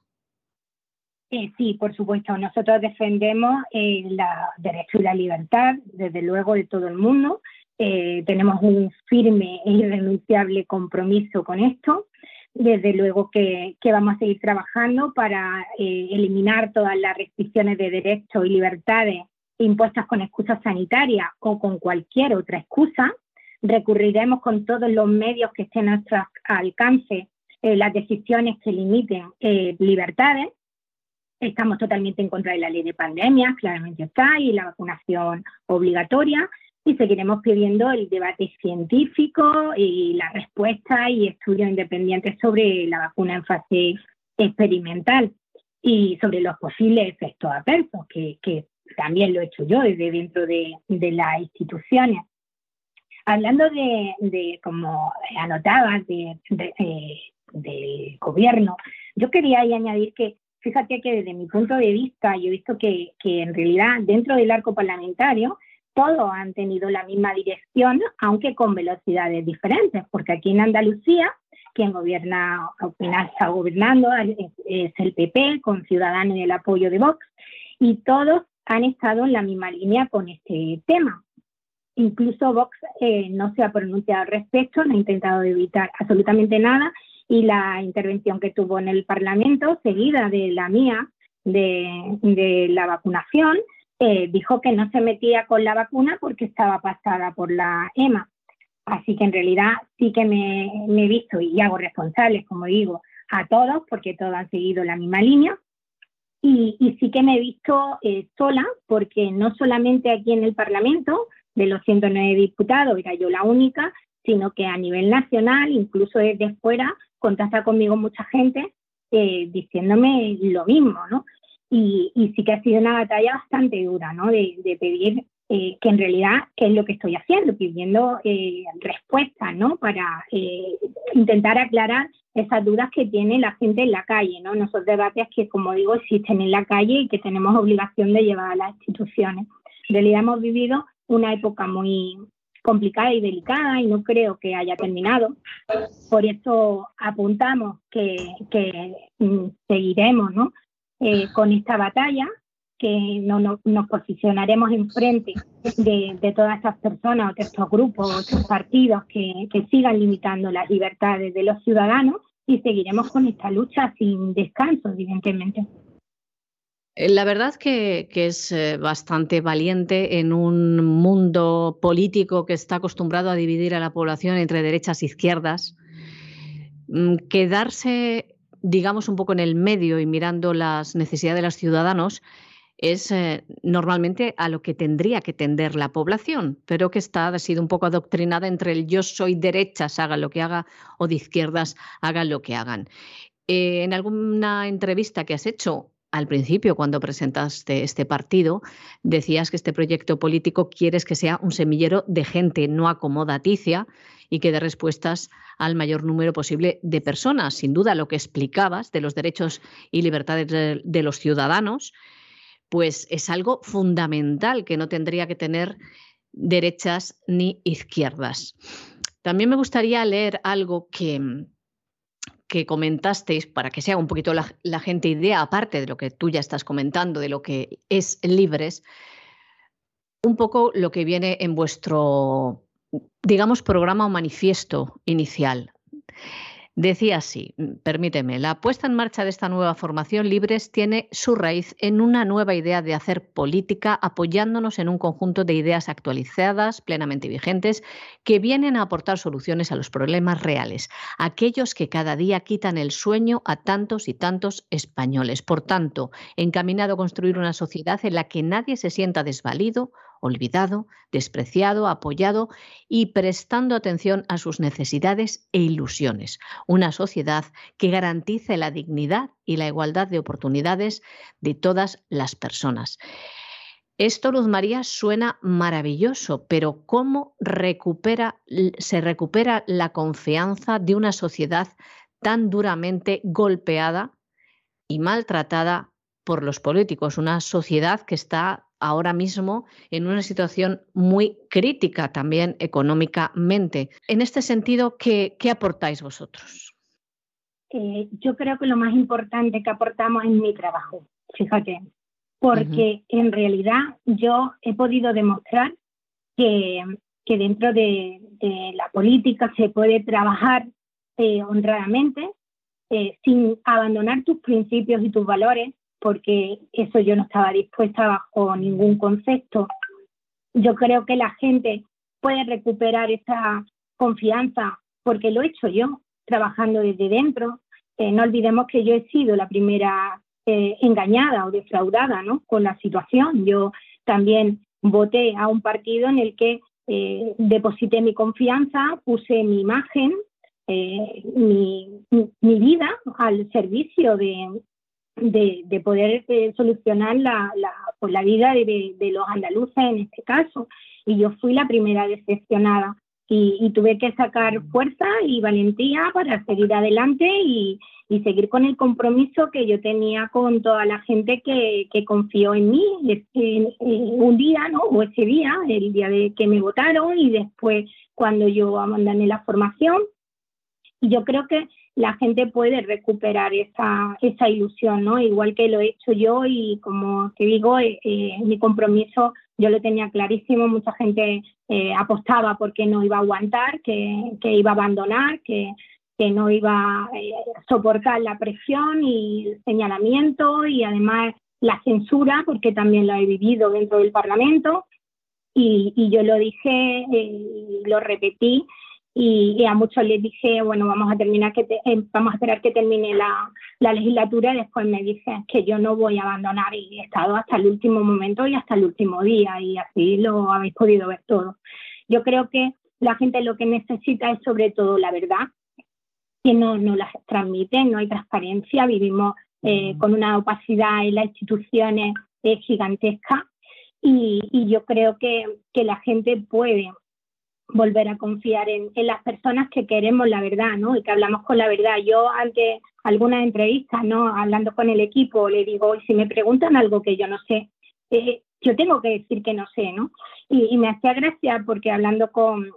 Eh, sí, por supuesto. Nosotros defendemos el derecho y la libertad, desde luego, de todo el mundo. Eh, tenemos un firme e irrenunciable compromiso con esto. Desde luego que, vamos a seguir trabajando para eh, eliminar todas las restricciones de derechos y libertades impuestas con excusas sanitarias o con cualquier otra excusa. Recurriremos con todos los medios que estén a nuestro alcance eh, las decisiones que limiten eh, libertades. Estamos totalmente en contra de la ley de pandemia, claramente está, y la vacunación obligatoria. Y seguiremos pidiendo el debate científico y la respuesta y estudios independientes sobre la vacuna en fase experimental y sobre los posibles efectos adversos, que, que también lo he hecho yo desde dentro de, de las instituciones. Hablando de, de como anotabas, de, de eh, del gobierno. Yo quería ahí añadir que, fíjate que desde mi punto de vista, yo he visto que, que en realidad dentro del arco parlamentario todos han tenido la misma dirección, aunque con velocidades diferentes, porque aquí en Andalucía quien gobierna, al final está gobernando, es, el PP, con Ciudadanos y el apoyo de Vox, y todos han estado en la misma línea con este tema. Incluso Vox eh, no se ha pronunciado al respecto, no ha intentado evitar absolutamente nada, y la intervención que tuvo en el Parlamento, seguida de la mía, de, la vacunación, eh, dijo que no se metía con la vacuna porque estaba pasada por la EMA. Así que en realidad sí que me, he visto y hago responsables, como digo, a todos, porque todos han seguido la misma línea. Y, sí que me he visto eh, sola, porque no solamente aquí en el Parlamento, de los 109 diputados, era yo la única, sino que a nivel nacional, incluso desde fuera, contacta conmigo mucha gente eh, diciéndome lo mismo, ¿no? Y, sí que ha sido una batalla bastante dura, ¿no? De, pedir eh, que en realidad, ¿qué es lo que estoy haciendo? Pidiendo eh, respuestas, ¿no? Para intentar aclarar esas dudas que tiene la gente en la calle, ¿no? Esos debates que, como digo, existen en la calle y que tenemos obligación de llevar a las instituciones. En realidad hemos vivido una época muy, complicada y delicada y no creo que haya terminado. Por eso apuntamos que, mm, seguiremos ¿no? Eh, con esta batalla, que no, nos posicionaremos enfrente de, de todas estas personas o de estos grupos o estos partidos que, que sigan limitando las libertades de los ciudadanos y seguiremos con esta lucha sin descanso, evidentemente. Eh, la verdad que, es eh, bastante valiente en un mundo político que está acostumbrado a dividir a la población entre derechas e izquierdas. Mm, quedarse, digamos, un poco en el medio y mirando las necesidades de los ciudadanos es eh, normalmente a lo que tendría que tender la población, pero que está, ha sido un poco adoctrinada entre el yo soy derechas, haga lo que haga, o de izquierdas, hagan lo que hagan. en alguna entrevista que has hecho, al principio, cuando presentaste este partido, decías que este proyecto político quieres que sea un semillero de gente no acomodaticia y que dé respuestas al mayor número posible de personas. Sin duda, lo que explicabas de los derechos y libertades de, los ciudadanos, pues es algo fundamental que no tendría que tener derechas ni izquierdas. También me gustaría leer algo que, que comentasteis para que se haga un poquito la, la, gente idea, aparte de lo que tú ya estás comentando, de lo que es Libres, un poco lo que viene en vuestro, digamos, programa o manifiesto inicial. Decía así, mm, permíteme, la puesta en marcha de esta nueva formación Libres tiene su raíz en una nueva idea de hacer política apoyándonos en un conjunto de ideas actualizadas, plenamente vigentes, que vienen a aportar soluciones a los problemas reales, aquellos que cada día quitan el sueño a tantos y tantos españoles. Por tanto, encaminado a construir una sociedad en la que nadie se sienta desvalido olvidado, despreciado, apoyado y prestando atención a sus necesidades e ilusiones. Una sociedad que garantice la dignidad y la igualdad de oportunidades de todas las personas. Esto, Luz María, suena maravilloso, pero ¿cómo se recupera la confianza de una sociedad tan duramente golpeada y maltratada por los políticos? Una sociedad que está ahora mismo en una situación muy crítica también económicamente. En este sentido, ¿qué, aportáis vosotros? Eh, yo creo que lo más importante que aportamos es mi trabajo, fíjate, porque en realidad yo he podido demostrar que, dentro de, la política se puede trabajar eh, honradamente, eh, sin abandonar tus principios y tus valores, porque eso yo no estaba dispuesta bajo ningún concepto. Yo creo que la gente puede recuperar esa confianza porque lo he hecho yo, trabajando desde dentro. Eh, no olvidemos que yo he sido la primera eh, engañada o defraudada ¿no? con la situación. Yo también voté a un partido en el que eh, deposité mi confianza, puse mi imagen, mi, mi, vida al servicio de, de, poder eh, solucionar la, la, pues, vida de, los andaluces en este caso. Y yo fui la primera decepcionada y, tuve que sacar fuerza y valentía para seguir adelante y, seguir con el compromiso que yo tenía con toda la gente que, que confió en mí un día, ¿no? O ese día, el día de que me votaron y después cuando yo abandoné la formación. Y yo creo que la gente puede recuperar esa, esa ilusión, ¿no? Igual que lo he hecho yo y como te digo, eh, eh, mi compromiso yo lo tenía clarísimo, mucha gente eh, apostaba porque no iba a aguantar, que, que iba a abandonar, que, que no iba a soportar la presión y el señalamiento y además la censura, porque también lo he vivido dentro del Parlamento. Y, y yo lo dije y lo repetí, y, a muchos les dije, bueno, vamos a terminar que eh, vamos a esperar que termine la, legislatura y después me dije que yo no voy a abandonar y he estado hasta el último momento y hasta el último día y así lo habéis podido ver todo. Yo creo que la gente lo que necesita es sobre todo la verdad, que no, no las transmiten, no hay transparencia, vivimos eh, con una opacidad en las instituciones eh, gigantesca y, y, yo creo que, que la gente puede volver a confiar en, las personas que queremos la verdad, ¿no? Y que hablamos con la verdad. Yo ante algunas entrevistas, ¿no? Hablando con el equipo, le digo, y si me preguntan algo que yo no sé, eh, yo tengo que decir que no sé, ¿no? Y, me hacía gracia porque hablando con,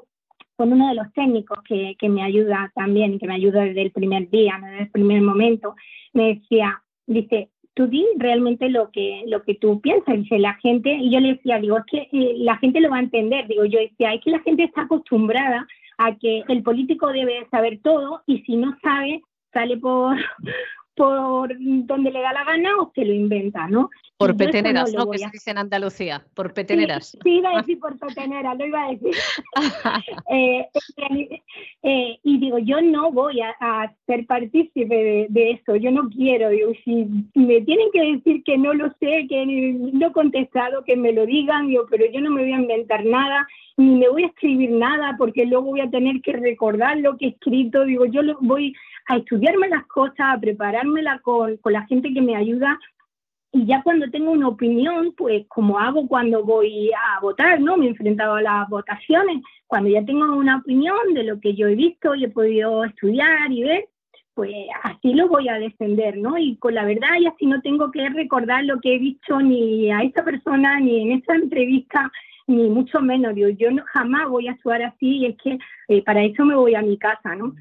con uno de los técnicos que, que me ayuda también, que me ayuda desde el primer día, desde el primer momento, me decía, dice, tú di realmente lo que, lo que tú piensas, dice la gente, y yo le decía, digo, es que eh, la gente lo va a entender, digo, yo decía, es que la gente está acostumbrada a que el político debe saber todo y si no sabe, sale por, por donde le da la gana o se lo inventa, ¿no? Por peteneras, ¿no? Que se dice en Andalucía, por peteneras. Sí, iba a decir por peteneras, lo iba a decir. Eh, eh, y digo, yo no voy a, ser partícipe de, eso, yo no quiero, digo, si me tienen que decir que no lo sé, que no he contestado, que me lo digan, digo, pero yo no me voy a inventar nada, ni me voy a escribir nada, porque luego voy a tener que recordar lo que he escrito, digo, yo lo voy a estudiarme las cosas, a preparármela con, con la gente que me ayuda y ya cuando tengo una opinión, pues como hago cuando voy a votar, ¿no? Me he enfrentado a las votaciones, cuando ya tengo una opinión de lo que yo he visto y he podido estudiar y ver, pues así lo voy a defender, ¿no? Y con la verdad y así no tengo que recordar lo que he dicho ni a esa persona ni en esa entrevista ni mucho menos. Yo, yo no, jamás voy a actuar así y es que eh, para eso me voy a mi casa, ¿no?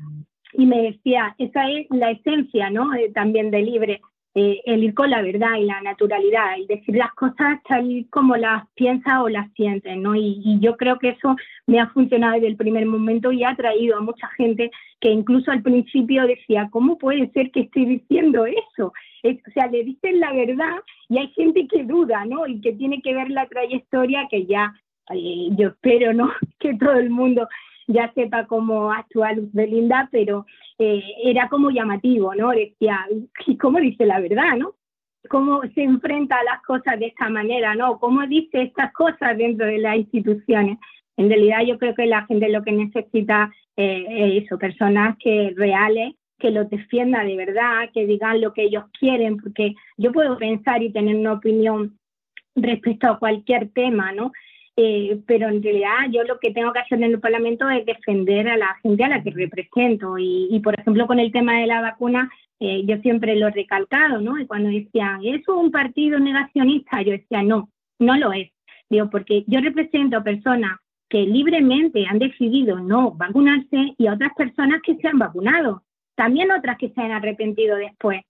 Y me decía, esa es la esencia, ¿no? Eh, también de libre, eh, el ir con la verdad y la naturalidad, y decir las cosas tal como las piensa o las sientes, ¿no? Y, yo creo que eso me ha funcionado desde el primer momento y ha traído a mucha gente que incluso al principio decía, ¿cómo puede ser que estoy diciendo eso? o sea, le dicen la verdad y hay gente que duda, ¿no? Y que tiene que ver la trayectoria que ya, eh, yo espero, ¿no? Que todo el mundo ya sepa cómo actúa Luz Belinda, pero eh, era como llamativo, ¿no? Decía, ¿y cómo dice la verdad, no? ¿Cómo se enfrenta a las cosas de esta manera, no? ¿Cómo dice estas cosas dentro de las instituciones? En realidad yo creo que la gente lo que necesita eh, es eso, personas que reales que lo defiendan de verdad, que digan lo que ellos quieren, porque yo puedo pensar y tener una opinión respecto a cualquier tema, ¿no? Eh, pero en realidad yo lo que tengo que hacer en el Parlamento es defender a la gente a la que represento. Y, por ejemplo, con el tema de la vacuna, eh, yo siempre lo he recalcado, ¿no? Y cuando decían, ¿es un partido negacionista? Yo decía, no, no lo es. Digo, porque yo represento a personas que libremente han decidido no vacunarse y a otras personas que se han vacunado. También otras que se han arrepentido después.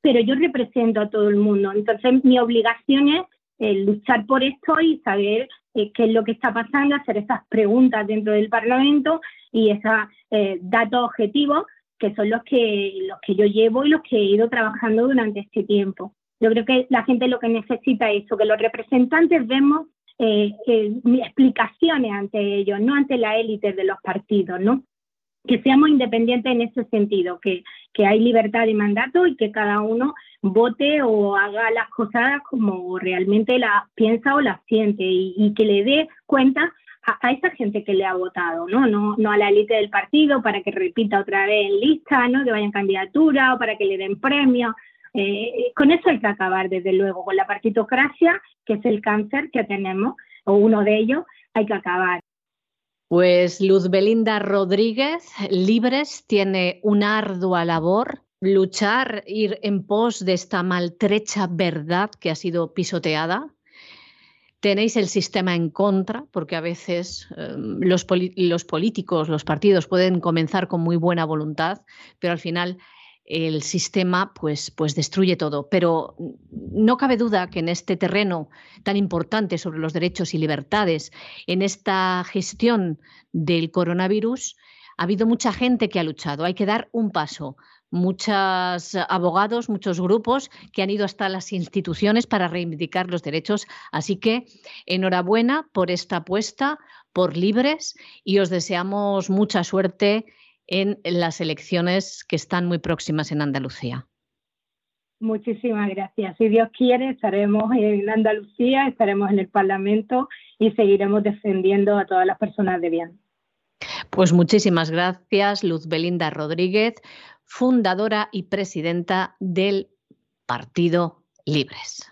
Pero yo represento a todo el mundo. Entonces, mi obligación es luchar por esto y saber eh, qué es lo que está pasando, hacer esas preguntas dentro del Parlamento y esos eh, datos objetivos que son los que, los que yo llevo y los que he ido trabajando durante este tiempo. Yo creo que la gente lo que necesita es eso, que los representantes vemos eh, explicaciones ante ellos, no ante la élite de los partidos, ¿no? Que seamos independientes en ese sentido, que, que hay libertad de mandato y que cada uno vote o haga las cosas como realmente las piensa o las siente y, que le dé cuenta a, esa gente que le ha votado, ¿no? ¿no? No a la élite del partido para que repita otra vez en lista, ¿no? Que vaya candidatura o para que le den premio. Eh, con eso hay que acabar, desde luego, con la partitocracia, que es el cáncer que tenemos, o uno de ellos, hay que acabar. Pues Luz Belinda Rodríguez, Libres, tiene una ardua labor luchar, ir en pos de esta maltrecha verdad que ha sido pisoteada. Tenéis el sistema en contra, porque a veces em, los, los políticos, los partidos pueden comenzar con muy buena voluntad, pero al final el sistema pues, pues destruye todo. Pero no cabe duda que en este terreno tan importante sobre los derechos y libertades, en esta gestión del coronavirus, ha habido mucha gente que ha luchado. Hay que dar un paso muchos abogados, muchos grupos que han ido hasta las instituciones para reivindicar los derechos. Así que enhorabuena por esta apuesta, por libres, y os deseamos mucha suerte en las elecciones que están muy próximas en Andalucía. Muchísimas gracias. Si Dios quiere, estaremos en Andalucía, estaremos en el Parlamento y seguiremos defendiendo a todas las personas de bien. Pues muchísimas gracias, Luz Belinda Rodríguez fundadora y presidenta del Partido Libres.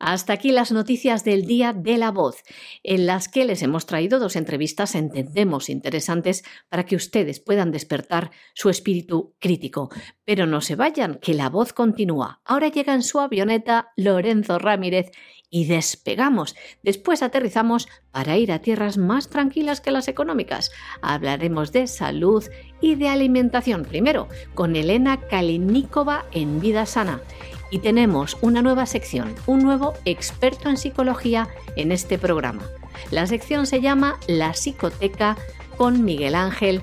Hasta aquí las noticias del día de la voz, en las que les hemos traído dos entrevistas, entendemos, interesantes para que ustedes puedan despertar su espíritu crítico. Pero no se vayan, que la voz continúa. Ahora llega en su avioneta Lorenzo Ramírez y despegamos. Después aterrizamos para ir a tierras más tranquilas que las económicas. Hablaremos de salud y de alimentación. Primero, con Elena Kalinikova en Vida Sana. Y tenemos una nueva sección, un nuevo experto en psicología en este programa. La sección se llama La Psicoteca con Miguel Ángel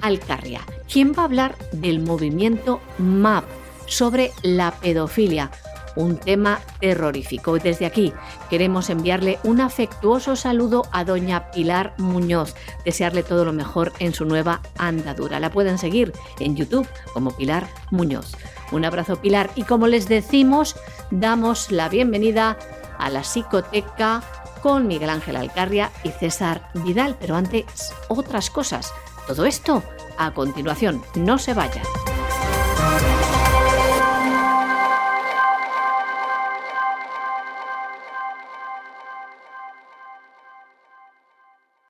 Alcarria, quien va a hablar del movimiento MAP sobre la pedofilia, un tema terrorífico. Desde aquí queremos enviarle un afectuoso saludo a doña Pilar Muñoz, desearle todo lo mejor en su nueva andadura. La pueden seguir en YouTube como Pilar Muñoz. Un abrazo Pilar y como les decimos, damos la bienvenida a la psicoteca con Miguel Ángel Alcarria y César Vidal, pero antes otras cosas. Todo esto a continuación, no se vayan.